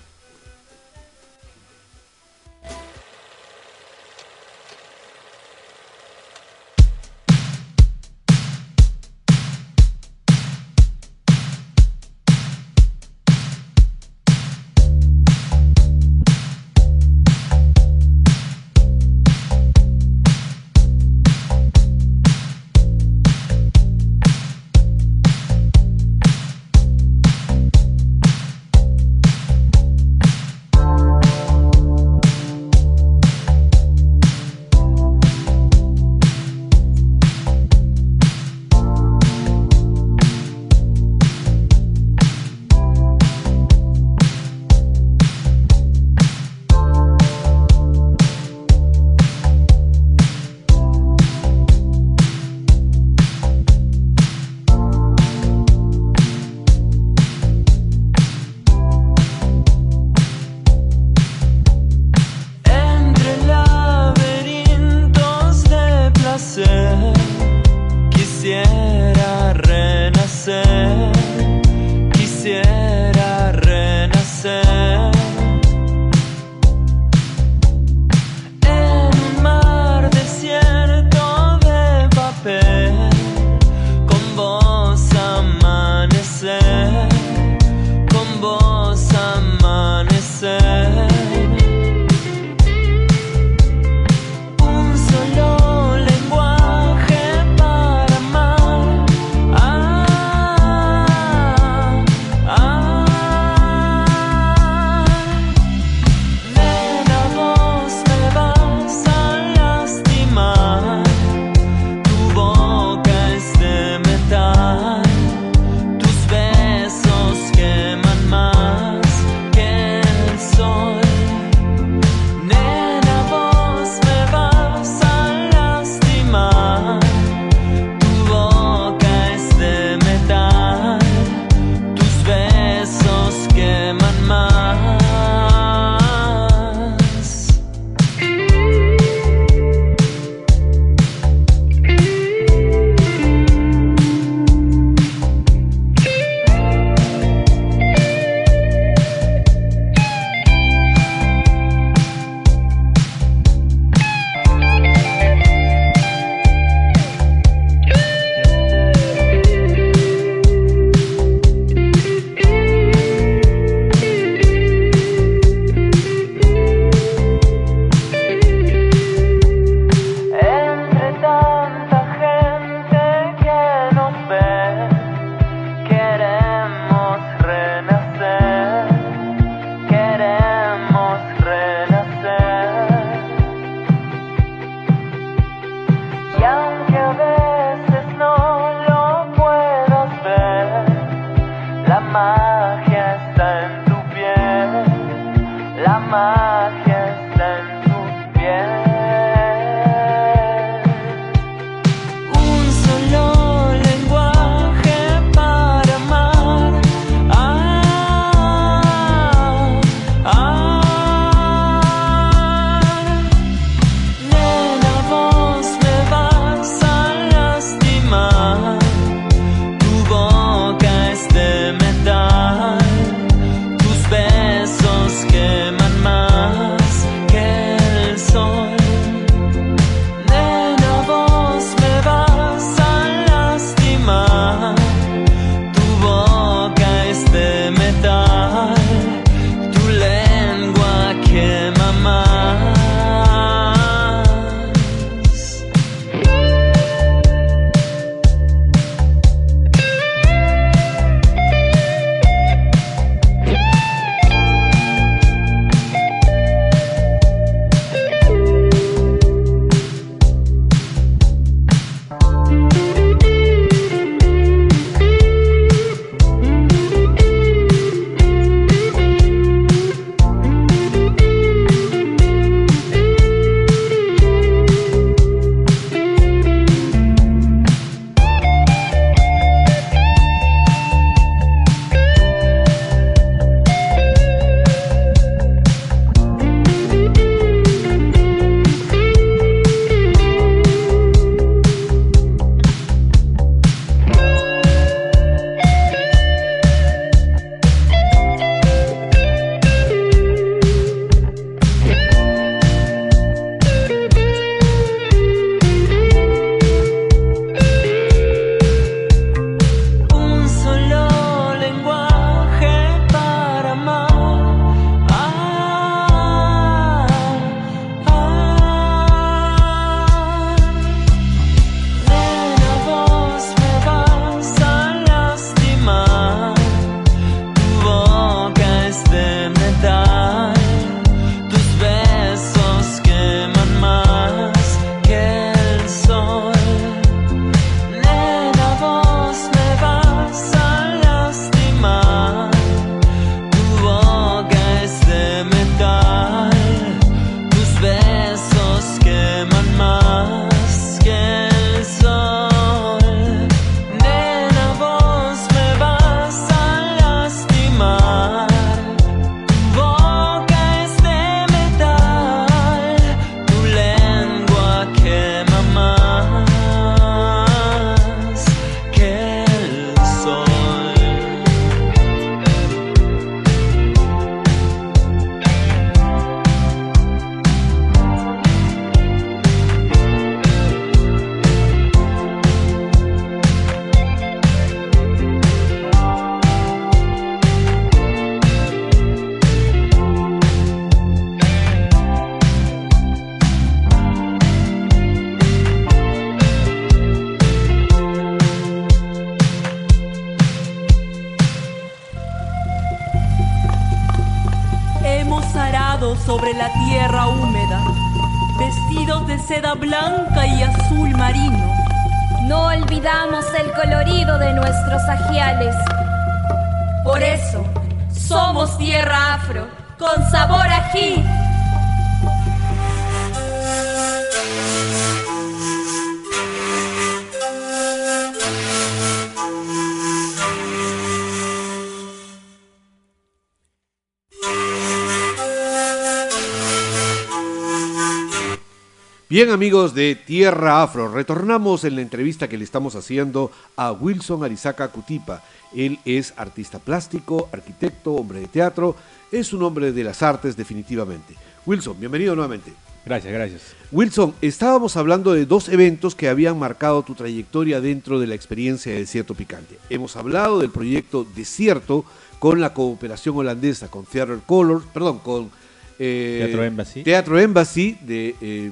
Bien amigos de Tierra Afro, retornamos en la entrevista que le estamos haciendo a Wilson Arizaca Cutipa. Él es artista plástico, arquitecto, hombre de teatro, es un hombre de las artes definitivamente. Wilson, bienvenido nuevamente. Gracias, gracias. Wilson, estábamos hablando de dos eventos que habían marcado tu trayectoria dentro de la experiencia de Desierto Picante. Hemos hablado del proyecto Desierto con la cooperación holandesa, con Theater Colors, perdón, con eh, Teatro Embassy. Teatro Embassy de, eh,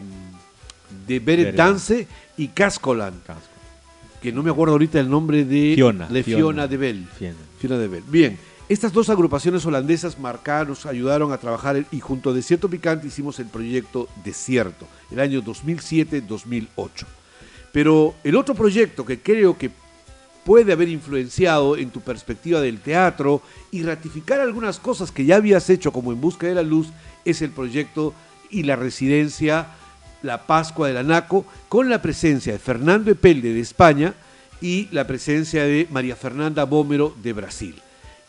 de Beret. Dance y Cascolan, que no me acuerdo ahorita el nombre de Fiona, de Fiona. Fiona de Bell. Fiona. Fiona de Bell. Bien, estas dos agrupaciones holandesas marcaron, nos ayudaron a trabajar y junto a Desierto Picante hicimos el proyecto Desierto, el año 2007-2008. Pero el otro proyecto que creo que puede haber influenciado en tu perspectiva del teatro y ratificar algunas cosas que ya habías hecho como En Busca de la Luz es el proyecto y la residencia La Pascua del Anaco con la presencia de Fernando Epelde de España y la presencia de María Fernanda Bómero de Brasil.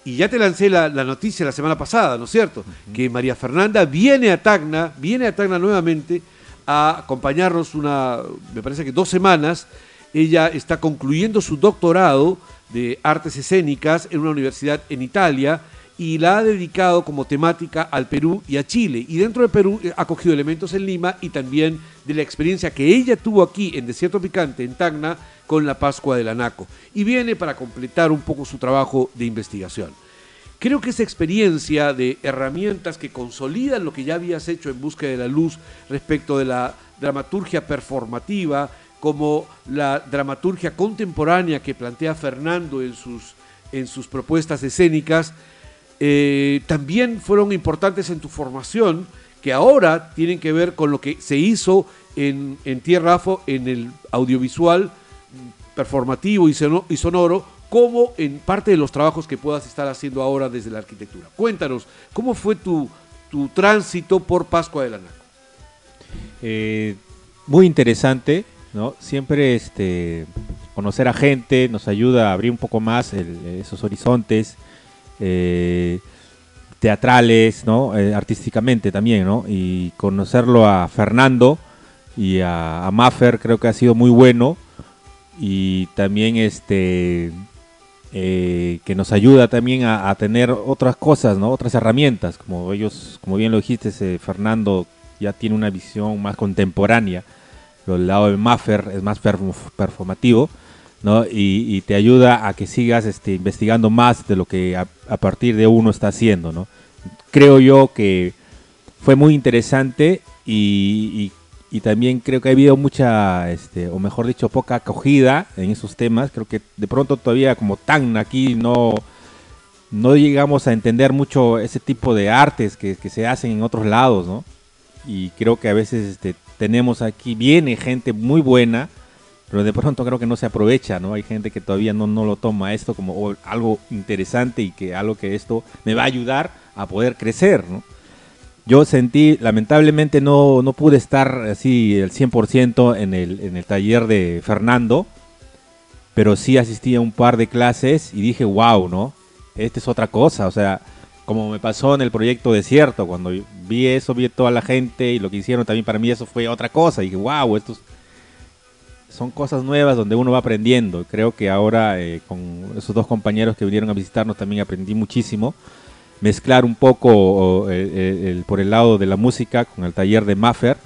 Y ya te lancé la, la noticia la semana pasada, ¿no es cierto? Que María Fernanda viene a Tacna, viene a Tacna nuevamente a acompañarnos una, me parece que dos semanas. Ella está concluyendo su doctorado de artes escénicas en una universidad en Italia y la ha dedicado como temática al Perú y a Chile. Y dentro de Perú eh, ha cogido elementos en Lima y también de la experiencia que ella tuvo aquí en Desierto Picante, en Tacna, con la Pascua del Anaco. Y viene para completar un poco su trabajo de investigación. Creo que esa experiencia de herramientas que consolidan lo que ya habías hecho en Busca de la Luz respecto de la dramaturgia performativa, como la dramaturgia contemporánea que plantea Fernando en sus, en sus propuestas escénicas, eh, también fueron importantes en tu formación, que ahora tienen que ver con lo que se hizo en, en Tierra en el audiovisual performativo y, y sonoro, como en parte de los trabajos que puedas estar haciendo ahora desde la arquitectura. Cuéntanos, ¿cómo fue tu, tu tránsito por Pascua del Anaco? Eh, muy interesante, ¿no? Siempre este, conocer a gente nos ayuda a abrir un poco más esos horizontes eh, teatrales, ¿no? Eh, artísticamente también, ¿no? Y conocerlo a Fernando y a, Maffer creo que ha sido muy bueno y también este eh, que nos ayuda también a, tener otras cosas, ¿no? Otras herramientas, como ellos, como bien lo dijiste, Fernando ya tiene una visión más contemporánea, el lado de Maffer es más perf- performativo, ¿no? Y, te ayuda a que sigas este, investigando más de lo que a, a partir de uno está haciendo, ¿no? Creo yo que fue muy interesante y, y- y también creo que ha habido mucha, este, o mejor dicho, poca acogida en esos temas. Creo que de pronto todavía como tan aquí no, no llegamos a entender mucho ese tipo de artes que, que se hacen en otros lados, ¿no? Y creo que a veces este, tenemos aquí, viene gente muy buena, pero de pronto creo que no se aprovecha, ¿no? Hay gente que todavía no, no lo toma esto como algo interesante y que algo que esto me va a ayudar a poder crecer, ¿no? Yo sentí, lamentablemente no, no pude estar así el 100% en el, en el taller de Fernando, pero sí asistí a un par de clases y dije, wow, ¿no? Esta es otra cosa, o sea, como me pasó en el proyecto Desierto, cuando vi eso, vi toda la gente y lo que hicieron también para mí eso fue otra cosa, y dije, wow, estos son cosas nuevas donde uno va aprendiendo. Creo que ahora eh, con esos dos compañeros que vinieron a visitarnos también aprendí muchísimo. Mezclar un poco o, el- el- por el lado de la música con el taller de Maffer.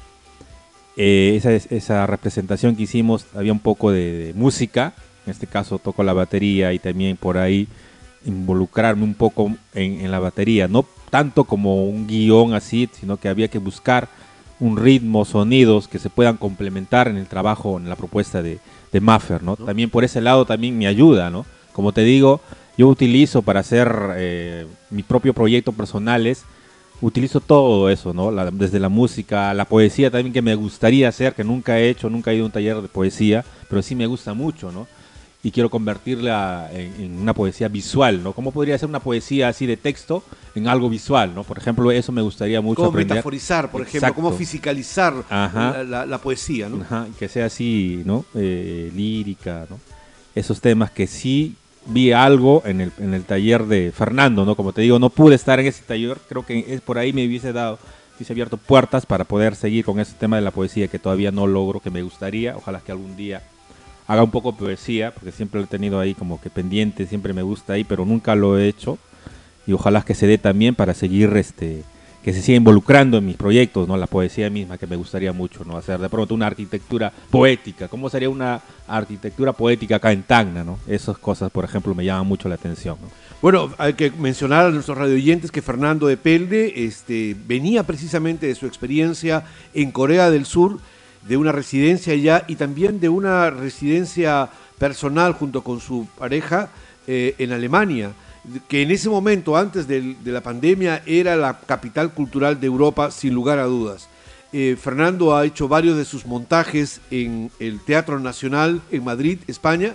Eh, esa, es- esa representación que hicimos había un poco de, de música. En este caso toco la batería y también por ahí involucrarme un poco en, en la batería. No tanto como un guion así, sino que había que buscar un ritmo, sonidos que se puedan complementar en el trabajo, en la propuesta de, de Maffer, ¿no? También por ese lado también me ayuda, ¿no? Como te digo, yo utilizo para hacer eh, mi propio proyecto personales, utilizo todo eso, ¿no? La- desde la música, la poesía también que me gustaría hacer, que nunca he hecho, nunca he ido a un taller de poesía, pero sí me gusta mucho, ¿no? Y quiero convertirla en, en una poesía visual, ¿no? ¿Cómo podría ser una poesía así de texto en algo visual, ¿no? Por ejemplo, eso me gustaría mucho Cómo aprender. metaforizar, por ejemplo, cómo fisicalizar la, la- la poesía, ¿no? Ajá, que sea así, ¿no? Eh, lírica, ¿no? Esos temas que sí vi algo en el, en el taller de Fernando, ¿no? Como te digo, no pude estar en ese taller, creo que es por ahí me hubiese dado, hubiese abierto puertas para poder seguir con ese tema de la poesía que todavía no logro, que me gustaría, ojalá que algún día haga un poco de poesía, porque siempre lo he tenido ahí como que pendiente, siempre me gusta ahí, pero nunca lo he hecho, y ojalá que se dé también para seguir este que se siga involucrando en mis proyectos, ¿no? La poesía misma que me gustaría mucho, ¿no? Hacer de pronto una arquitectura poética. ¿Cómo sería una arquitectura poética acá en Tacna, ¿no? Esas cosas, por ejemplo, me llaman mucho la atención, ¿no? Bueno, hay que mencionar a nuestros radioyentes que Fernando de Pelde este, venía precisamente de su experiencia en Corea del Sur, de una residencia allá y también de una residencia personal junto con su pareja eh, en Alemania, que en ese momento, antes de la pandemia, era la capital cultural de Europa, sin lugar a dudas. Eh, Fernando ha hecho varios de sus montajes en el Teatro Nacional en Madrid, España,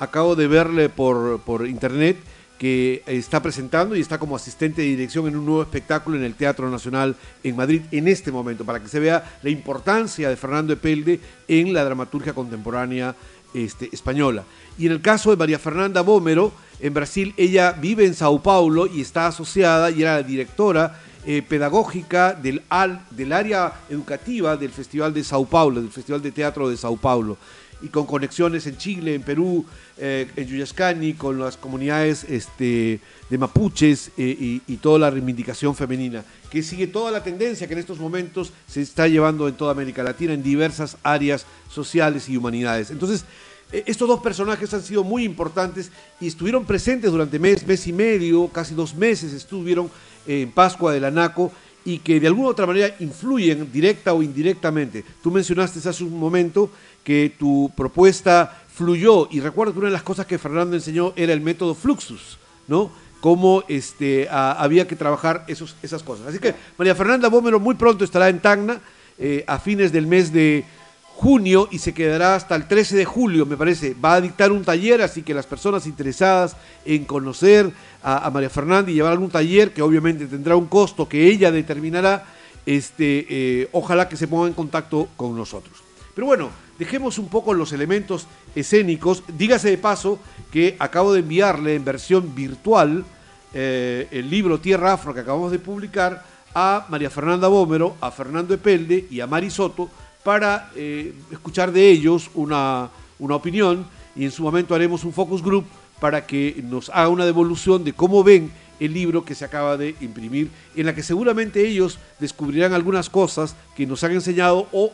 acabo de verle por, por internet que está presentando y está como asistente de dirección en un nuevo espectáculo en el Teatro Nacional en Madrid en este momento, para que se vea la importancia de Fernando Epelde en la dramaturgia contemporánea este, española. Y en el caso de María Fernanda Bómero, en Brasil, ella vive en Sao Paulo y está asociada y era la directora eh, pedagógica del, al- del área educativa del Festival de Sao Paulo, del Festival de Teatro de Sao Paulo, y con conexiones en Chile, en Perú, eh, en Yuyascani, con las comunidades este, de mapuches eh, y, y toda la reivindicación femenina, que sigue toda la tendencia que en estos momentos se está llevando en toda América Latina en diversas áreas sociales y humanidades. Entonces, eh, estos dos personajes han sido muy importantes y estuvieron presentes durante mes, mes y medio, casi dos meses estuvieron en Pascua del Anaco y que de alguna u otra manera influyen directa o indirectamente. Tú mencionaste hace un momento que tu propuesta fluyó y recuerdo que una de las cosas que Fernando enseñó era el método Fluxus, ¿no? Cómo este, había que trabajar esos, esas cosas. Así que María Fernanda Bómero muy pronto estará en Tacna eh, a fines del mes de junio y se quedará hasta el 13 de julio, me parece. Va a dictar un taller, así que las personas interesadas en conocer a, María Fernanda y llevar algún taller, que obviamente tendrá un costo que ella determinará, este, eh, ojalá que se ponga en contacto con nosotros. Pero bueno, dejemos un poco los elementos escénicos. Dígase de paso que acabo de enviarle en versión virtual eh, el libro Tierra Afro que acabamos de publicar a María Fernanda Bómero, a Fernando Epelde y a Mari Soto para eh, escuchar de ellos una, una opinión y en su momento haremos un focus group para que nos haga una devolución de cómo ven el libro que se acaba de imprimir, en la que seguramente ellos descubrirán algunas cosas que nos han enseñado o,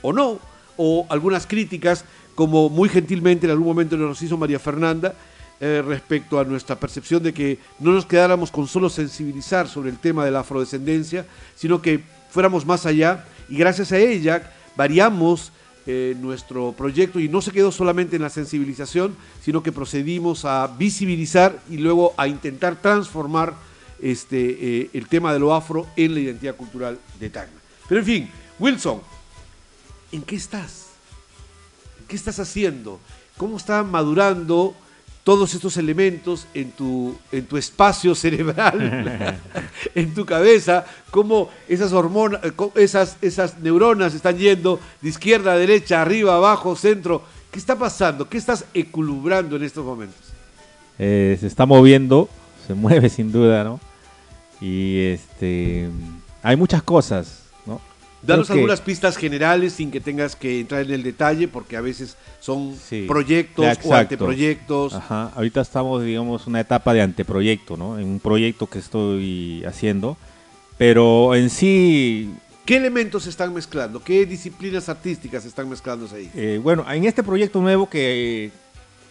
o no, o algunas críticas, como muy gentilmente en algún momento nos hizo María Fernanda, eh, respecto a nuestra percepción de que no nos quedáramos con solo sensibilizar sobre el tema de la afrodescendencia, sino que fuéramos más allá. Y gracias a ella variamos eh, nuestro proyecto y no se quedó solamente en la sensibilización, sino que procedimos a visibilizar y luego a intentar transformar este, eh, el tema de lo afro en la identidad cultural de Tacna. Pero en fin, Wilson, ¿en qué estás? ¿Qué estás haciendo? ¿Cómo está madurando todos estos elementos en tu, en tu espacio cerebral, en tu cabeza? ¿Cómo esas hormonas, eh, esas, esas neuronas están yendo de izquierda a derecha, arriba, abajo, centro? ¿Qué está pasando? ¿Qué estás equilibrando en estos momentos? Eh, se está moviendo, se mueve sin duda, ¿no? Y este hay muchas cosas. Danos que- algunas pistas generales sin que tengas que entrar en el detalle, porque a veces son Sí, proyectos o anteproyectos. Ajá, ahorita estamos, digamos, una etapa de anteproyecto, ¿no? En un proyecto que estoy haciendo, pero en sí, ¿Qué elementos se están mezclando? ¿Qué disciplinas artísticas se están mezclándose ahí? eh, bueno, en este proyecto nuevo que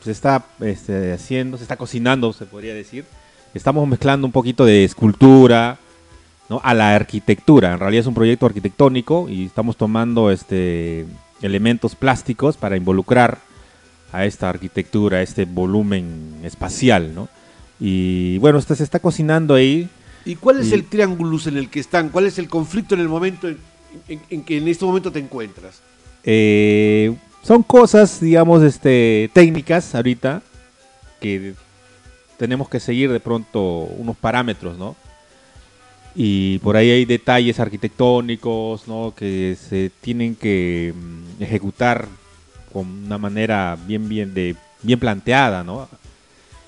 se está este, haciendo, se está cocinando, se podría decir, estamos mezclando un poquito de escultura, ¿no? A la arquitectura. En realidad es un proyecto arquitectónico y estamos tomando este elementos plásticos para involucrar a esta arquitectura, a este volumen espacial, ¿no? Y bueno, esto se está cocinando ahí. ¿Y cuál es Y- el triángulo en el que están? ¿Cuál es el conflicto en el momento en, en- en que en este momento te encuentras? Eh, son cosas, digamos, este, técnicas ahorita que tenemos que seguir de pronto unos parámetros, ¿no? Y por ahí hay detalles arquitectónicos, ¿no? Que se tienen que mm, ejecutar con una manera bien, bien, de, bien planteada, ¿no?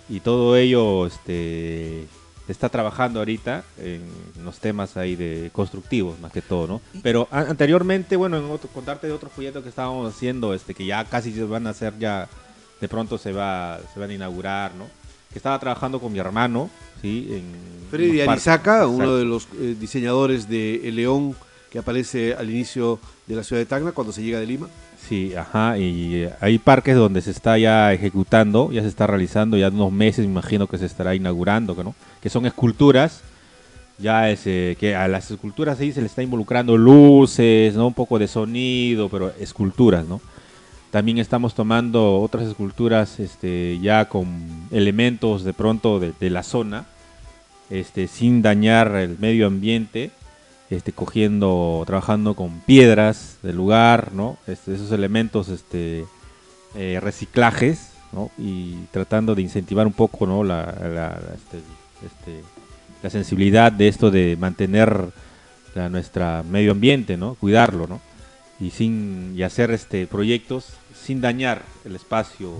Y todo ello, este, está trabajando ahorita en los temas ahí de constructivos, más que todo, ¿no? Pero a- anteriormente, bueno, en otro, contarte de otros proyectos que estábamos haciendo, este, que ya casi se van a hacer ya, de pronto se va, se van a inaugurar, ¿no? Que estaba trabajando con mi hermano, ¿sí? En Freddy. Arizaca, uno de los eh, diseñadores de El León que aparece al inicio de la ciudad de Tacna cuando se llega de Lima. Sí, ajá, y eh, hay parques donde se está ya ejecutando, ya se está realizando, ya en unos meses me imagino que se estará inaugurando, que ¿no? Que son esculturas, ya es, eh, que a las esculturas ahí se le está involucrando luces, ¿no? Un poco de sonido, pero esculturas, ¿no? También estamos tomando otras esculturas este, ya con elementos de pronto de, la zona, este, sin dañar el medio ambiente, este, cogiendo, trabajando con piedras del lugar, ¿no? Este, esos elementos, este, eh, reciclajes, ¿no? Y tratando de incentivar un poco, ¿no? La, la, este, este, la sensibilidad de esto de mantener nuestra medio ambiente, ¿no? Cuidarlo, ¿no? Y sin y hacer este proyectos sin dañar el espacio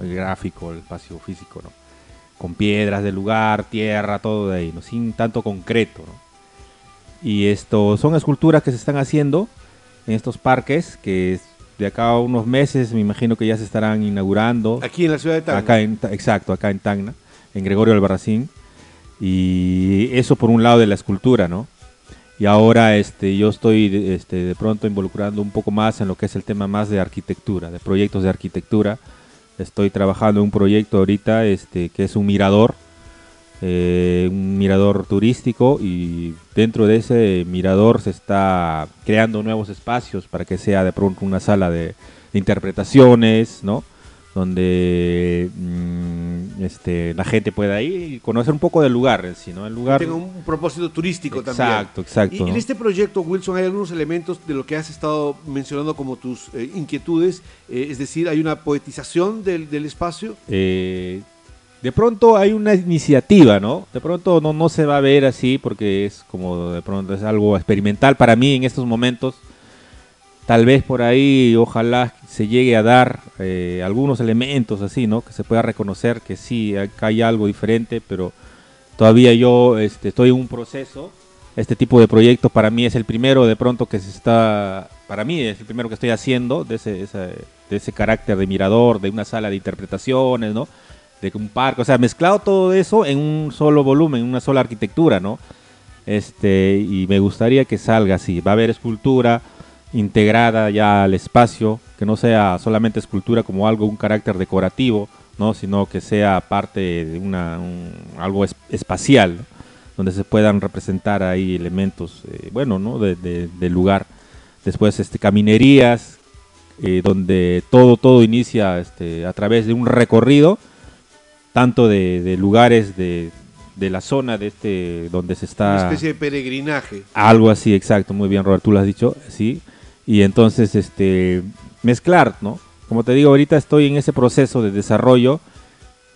el gráfico, el espacio físico, ¿no? Con piedras del lugar, tierra, todo de ahí, ¿no? Sin tanto concreto, ¿no? Y esto son esculturas que se están haciendo en estos parques que de acá a unos meses me imagino que ya se estarán inaugurando. Aquí en la ciudad de Tacna. Acá en, exacto, acá en Tacna, en Gregorio Albarracín. Y eso por un lado de la escultura, ¿no? Y ahora este, yo estoy este, de pronto involucrando un poco más en lo que es el tema más de arquitectura, de proyectos de arquitectura. Estoy trabajando en un proyecto ahorita este, que es un mirador, eh, un mirador turístico y dentro de ese mirador se está creando nuevos espacios para que sea de pronto una sala de interpretaciones, ¿no? Donde mm, este, la gente pueda ir y conocer un poco del lugar en sí, ¿no? El lugar... Tenga un propósito turístico también. Exacto, exacto, Y en este proyecto, Wilson, hay algunos elementos de lo que has estado mencionando como tus eh, inquietudes. eh, es decir, hay una poetización del, del espacio. eh, de pronto hay una iniciativa, ¿no? De pronto no, no se va a ver así porque es como de pronto es algo experimental para mí en estos momentos. Tal vez por ahí, ojalá se llegue a dar eh, algunos elementos así, ¿no? Que se pueda reconocer que sí, acá hay algo diferente, pero todavía yo este, estoy en un proceso. Este tipo de proyecto para mí es el primero de pronto que se está, para mí es el primero que estoy haciendo de ese, de ese carácter de mirador, de una sala de interpretaciones, ¿no? De un parque, o sea, mezclado todo eso en un solo volumen, en una sola arquitectura, ¿no? Este, y me gustaría que salga así. Va a haber escultura integrada ya al espacio, que no sea solamente escultura como algo, un carácter decorativo, ¿no? Sino que sea parte de una, un- algo es- espacial, ¿no? donde se puedan representar ahí elementos, eh, bueno, ¿no? De- de- del lugar. Después, este, caminerías, eh, donde todo, todo inicia este, a través de un recorrido, tanto de, de lugares de, de la zona de este donde se está Una especie de peregrinaje. algo así, exacto, muy bien, Robert, tú lo has dicho, sí. Y entonces, este, mezclar, ¿no? Como te digo, ahorita estoy en ese proceso de desarrollo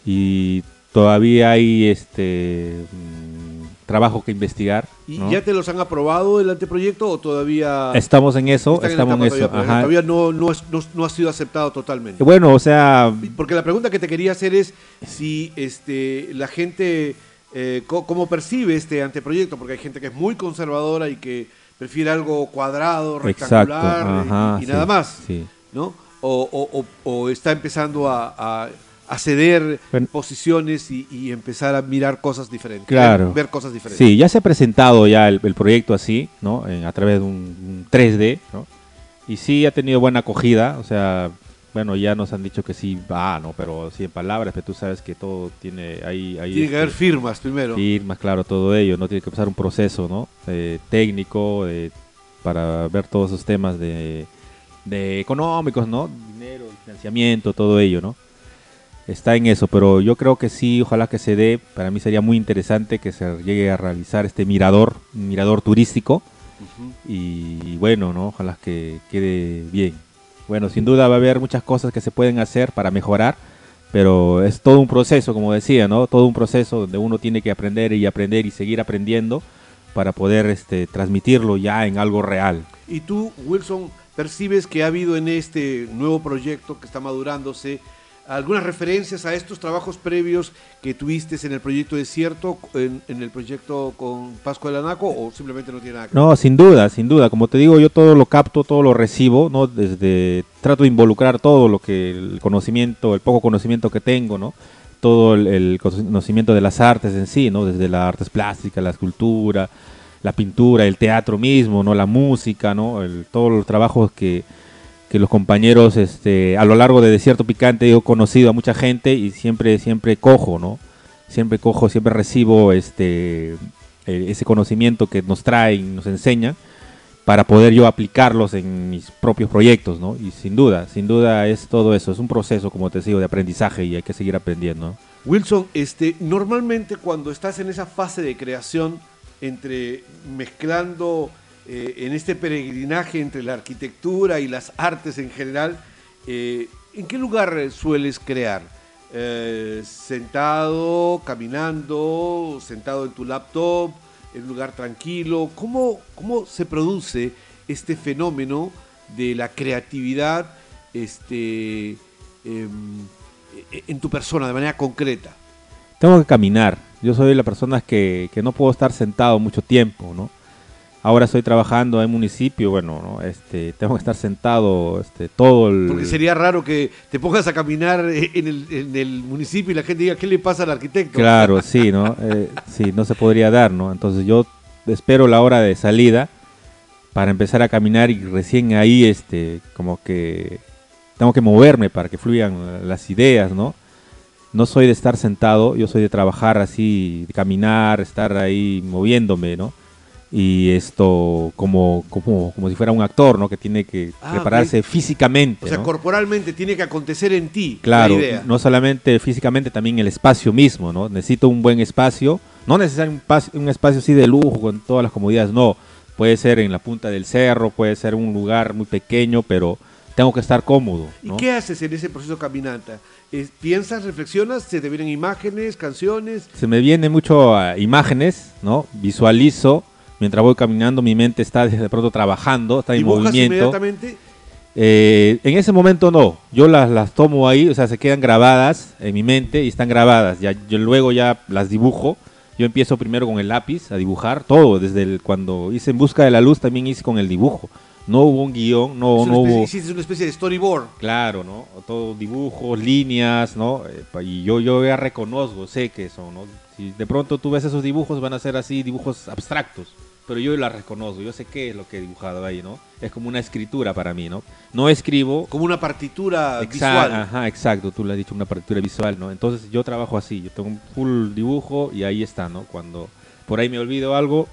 y todavía hay este mm, trabajo que investigar. ¿Y ¿no? ya te los han aprobado el anteproyecto o todavía Estamos en eso, estamos en eso. todavía, pero ajá. todavía no, no, es- no- no ha sido aceptado totalmente? Bueno, o sea, Porque la pregunta que te quería hacer es si este, la gente, eh, cómo percibe este anteproyecto, porque hay gente que es muy conservadora y que prefiere algo cuadrado, rectangular y- ajá, y, nada más, Sí. ¿no? O, o- o- o está empezando a, a- a ceder Bueno. posiciones y, y empezar a mirar cosas diferentes, Claro. ver, ver cosas diferentes. Sí, ya se ha presentado ya el, el proyecto así, ¿no? En- a través de un, un 3D, ¿no? Y sí ha tenido buena acogida, o sea, bueno, ya nos han dicho que sí va, ¿no? Pero sí en palabras, pero tú sabes que todo tiene ahí... ahí Tiene que haber este, firmas primero. firmas, claro, todo ello, ¿no? Tiene que pasar un proceso, ¿no? Eh, técnico, eh, para ver todos esos temas de, de económicos, ¿no? Dinero, financiamiento, todo ello, ¿no? Está en eso, pero yo creo que sí, ojalá que se dé. Para mí sería muy interesante que se llegue a realizar este mirador, mirador turístico. Y bueno, ¿no? Ojalá que quede bien. Bueno, sin duda va a haber muchas cosas que se pueden hacer para mejorar, pero es todo un proceso, como decía, ¿no? Todo un proceso donde uno tiene que aprender y aprender y seguir aprendiendo para poder este, transmitirlo ya en algo real. Y tú, Wilson, percibes que ha habido en este nuevo proyecto que está madurándose algunas referencias a estos trabajos previos que tuviste en el proyecto Desierto, en, en el proyecto con Pascua del Anaco, o simplemente no tiene nada que ver? No, sin duda, sin duda. Como te digo, yo todo lo capto, todo lo recibo, ¿no? Desde trato de involucrar todo lo que el conocimiento, el poco conocimiento que tengo, ¿no? Todo el, el conocimiento de las artes en sí, ¿no? Desde las artes plásticas, la escultura, la pintura, el teatro mismo, ¿no? La música, ¿no? El- todos los trabajos que, que los compañeros este, a lo largo de Desierto Picante he conocido a mucha gente y siempre, siempre cojo, ¿no? Siempre cojo, siempre recibo este, eh, ese conocimiento que nos traen, nos enseñan, para poder yo aplicarlos en mis propios proyectos, ¿no? Y sin duda, sin duda es todo eso, es un proceso, como te digo, de aprendizaje y hay que seguir aprendiendo. Wilson, este, normalmente cuando estás en esa fase de creación, entre mezclando eh, en este peregrinaje entre la arquitectura y las artes en general, eh, ¿En qué lugar eh, sueles crear? Eh, ¿Sentado, caminando, sentado en tu laptop, en un lugar tranquilo? ¿Cómo, cómo se produce este fenómeno de la creatividad este, em, en tu persona de manera concreta? Tengo que caminar. Yo soy la persona que, que no puedo estar sentado mucho tiempo, ¿no? Ahora estoy trabajando en municipio, bueno, ¿no? este, tengo que estar sentado este, todo el... Porque sería raro que te pongas a caminar eh, en el, en el municipio y la gente diga, ¿qué le pasa al arquitecto? Claro, sí, ¿no? Eh, sí, no se podría dar, ¿no? Entonces yo espero la hora de salida para empezar a caminar y recién ahí, este, como que tengo que moverme para que fluyan las ideas, ¿no? No soy de estar sentado, yo soy de trabajar así, de caminar, estar ahí moviéndome, ¿no? Y esto como, como, como si fuera un actor, ¿no? Que tiene que Ah, prepararse físicamente. O sea, ¿no? corporalmente tiene que acontecer en ti Claro, la idea. no solamente físicamente, también el espacio mismo, ¿no? Necesito un buen espacio, no necesariamente un, espacio así de lujo con todas las comodidades, no. Puede ser en la punta del cerro, puede ser un lugar muy pequeño, pero tengo que estar cómodo, ¿Y qué haces en ese proceso caminata? ¿Piensas, reflexionas? ¿Se te vienen imágenes, canciones? Se me vienen mucho imágenes, ¿no? Visualizo, mientras voy caminando, mi mente está de pronto trabajando, está en ¿Dibujas movimiento. inmediatamente? Eh, en ese momento no, yo las, las tomo ahí, o sea, se quedan grabadas en mi mente y están grabadas. Ya, yo luego ya las dibujo. Yo empiezo primero con el lápiz a dibujar todo, desde el, cuando hice En Busca de la Luz también hice con el dibujo. No hubo un guion, no, Es no especie- hubo... Hiciste una especie de storyboard. Claro, ¿no? Todo dibujos, líneas, ¿no? Eh, Y yo, yo ya reconozco, sé que son, ¿no? Si de pronto tú ves esos dibujos, van a ser así dibujos abstractos, pero yo las reconozco, yo sé qué es lo que he dibujado ahí, ¿no? Es como una escritura para mí, ¿no? No escribo... Como una partitura Exa- visual. Ajá, exacto, tú le has dicho una partitura visual, ¿no? Entonces yo trabajo así, yo tengo un full dibujo y ahí está, ¿no? Cuando por ahí me olvido algo,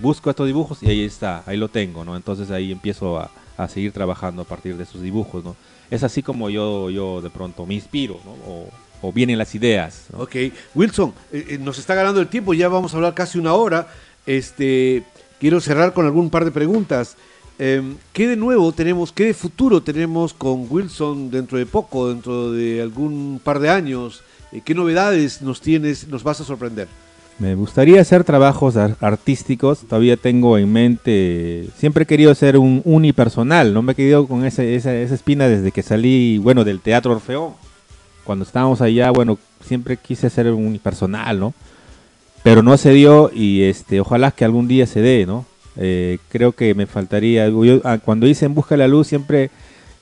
busco estos dibujos y ahí está, ahí lo tengo, ¿no? Entonces ahí empiezo a, a seguir trabajando a partir de esos dibujos, ¿no? Es así como yo, yo de pronto me inspiro, ¿no? O, o vienen las ideas, ¿no? Ok, Wilson, eh, eh, nos está ganando el tiempo, ya vamos a hablar casi una hora. Este, quiero cerrar con algún par de preguntas. Em, ¿Qué de nuevo tenemos, qué de futuro tenemos con Wilson dentro de poco, dentro de algún par de años? Eh, ¿Qué novedades nos tienes, nos vas a sorprender? Me gustaría hacer trabajos ar- artísticos, todavía tengo en mente, siempre he querido ser un unipersonal, no me he querido con ese- esa, esa espina desde que salí, bueno, del Teatro Orfeón. Cuando estábamos allá, bueno, siempre quise ser un unipersonal, ¿no? Pero no se dio y este, ojalá que algún día se dé, ¿no? Eh, creo que me faltaría, yo, ah, cuando hice En Busca de la Luz siempre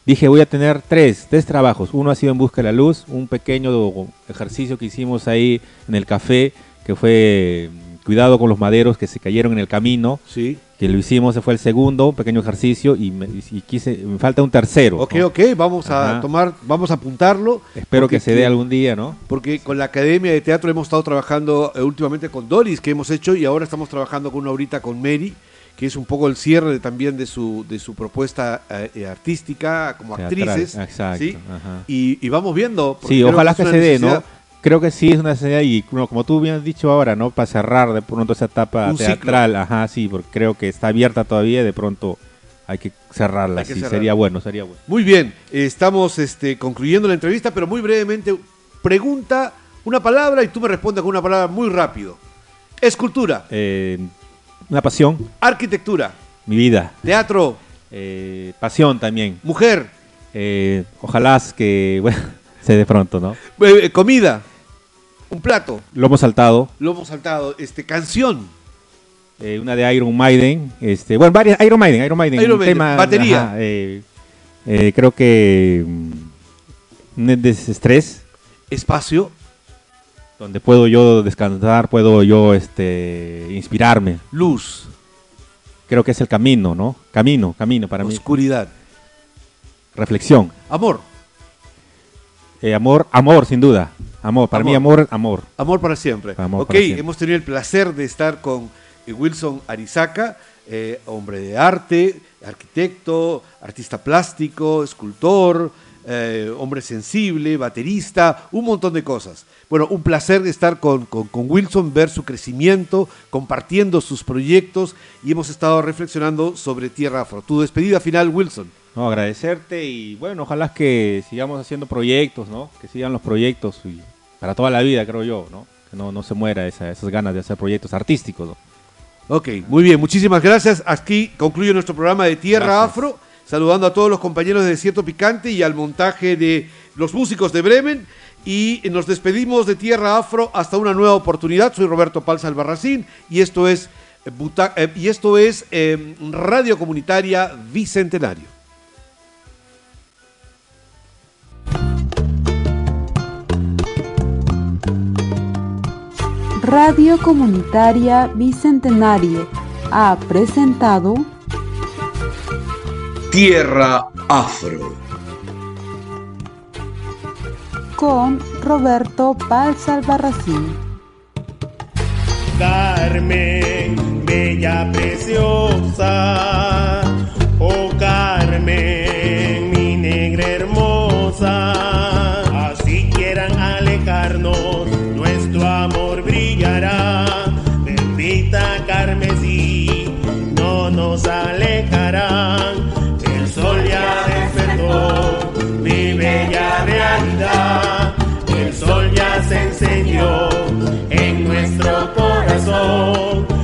dije voy a tener tres, tres trabajos. Uno ha sido En Busca de la Luz, un pequeño ejercicio que hicimos ahí en el café, que fue cuidado con los maderos que se cayeron en el camino, Sí. que lo hicimos, ese fue el segundo, un pequeño ejercicio y, me, y quise, me falta un tercero. Ok, ¿no? ok, vamos a tomar, vamos a apuntarlo. Espero que se dé algún día, ¿no? Porque con la Academia de Teatro hemos estado trabajando eh, últimamente con Doris, que hemos hecho, y ahora estamos trabajando con una ahorita con Mary, que es un poco el cierre de- también de su, de su propuesta eh, eh, artística como Teatral, actrices. exacto, ¿sí? Y, y vamos viendo. Sí, ojalá que se dé, ¿no? Creo que sí es una necesidad y bueno, como tú bien has dicho ahora, ¿no? Para cerrar de pronto esa etapa Un ciclo. teatral, ajá, sí, porque creo que está abierta todavía y de pronto hay que cerrarla, Hay que sí, cerrarla. sería bueno, sería bueno. Muy bien, estamos este, concluyendo la entrevista, pero muy brevemente, pregunta una palabra y tú me respondes con una palabra muy rápido. Escultura, Eh, una pasión, arquitectura, mi vida, teatro, eh, pasión también. mujer, Eh, ojalá que, bueno, se de pronto, ¿no? eh, comida, un plato, Lo hemos saltado, lomo saltado, este, canción, eh, una de Iron Maiden, este, bueno, varias, Iron Maiden, Iron Maiden, Iron Maiden, tema, batería. ajá, eh, eh, creo que mm, un desestrés, espacio, donde puedo yo descansar, puedo yo este inspirarme. luz, Creo que es el camino, ¿no? Camino, camino para mí. oscuridad, Reflexión. amor, Eh, amor, amor, sin duda. Amor, para mí Amor. amor, amor. para siempre. Amor ok, para siempre. hemos tenido el placer de estar con eh, Wilson Arizaca, eh, hombre de arte, arquitecto, artista plástico, escultor, eh, hombre sensible, baterista, un montón de cosas. Bueno, un placer de estar con, con- con Wilson, ver su crecimiento, compartiendo sus proyectos y hemos estado reflexionando sobre Tierra Afro. Tu despedida final, Wilson. No, agradecerte y bueno, ojalá que sigamos haciendo proyectos, ¿no? Que sigan los proyectos y para toda la vida, creo yo, ¿no? Que no, no se muera esa- esas ganas de hacer proyectos artísticos, ¿no? Ok, muy bien, muchísimas gracias. Aquí concluye nuestro programa de Tierra Gracias. Afro, saludando a todos los compañeros de Desierto Picante y al montaje de los músicos de Bremen. Y nos despedimos de Tierra Afro hasta una nueva oportunidad. Soy Roberto Palza Albarracín y esto es, eh, Buta- eh, y esto es eh, Radio Comunitaria Bicentenario. Radio Comunitaria Bicentenario ha presentado Tierra Afro. con Roberto Palza Albarracín. Carmen, bella preciosa, oh Carmen, mi negra hermosa, Así quieran alejarnos, nuestro amor brillará. Bendita carmesí, no nos alejarán. El sol ya despertó, mi bella realidad. El sol ya se encendió en nuestro corazón.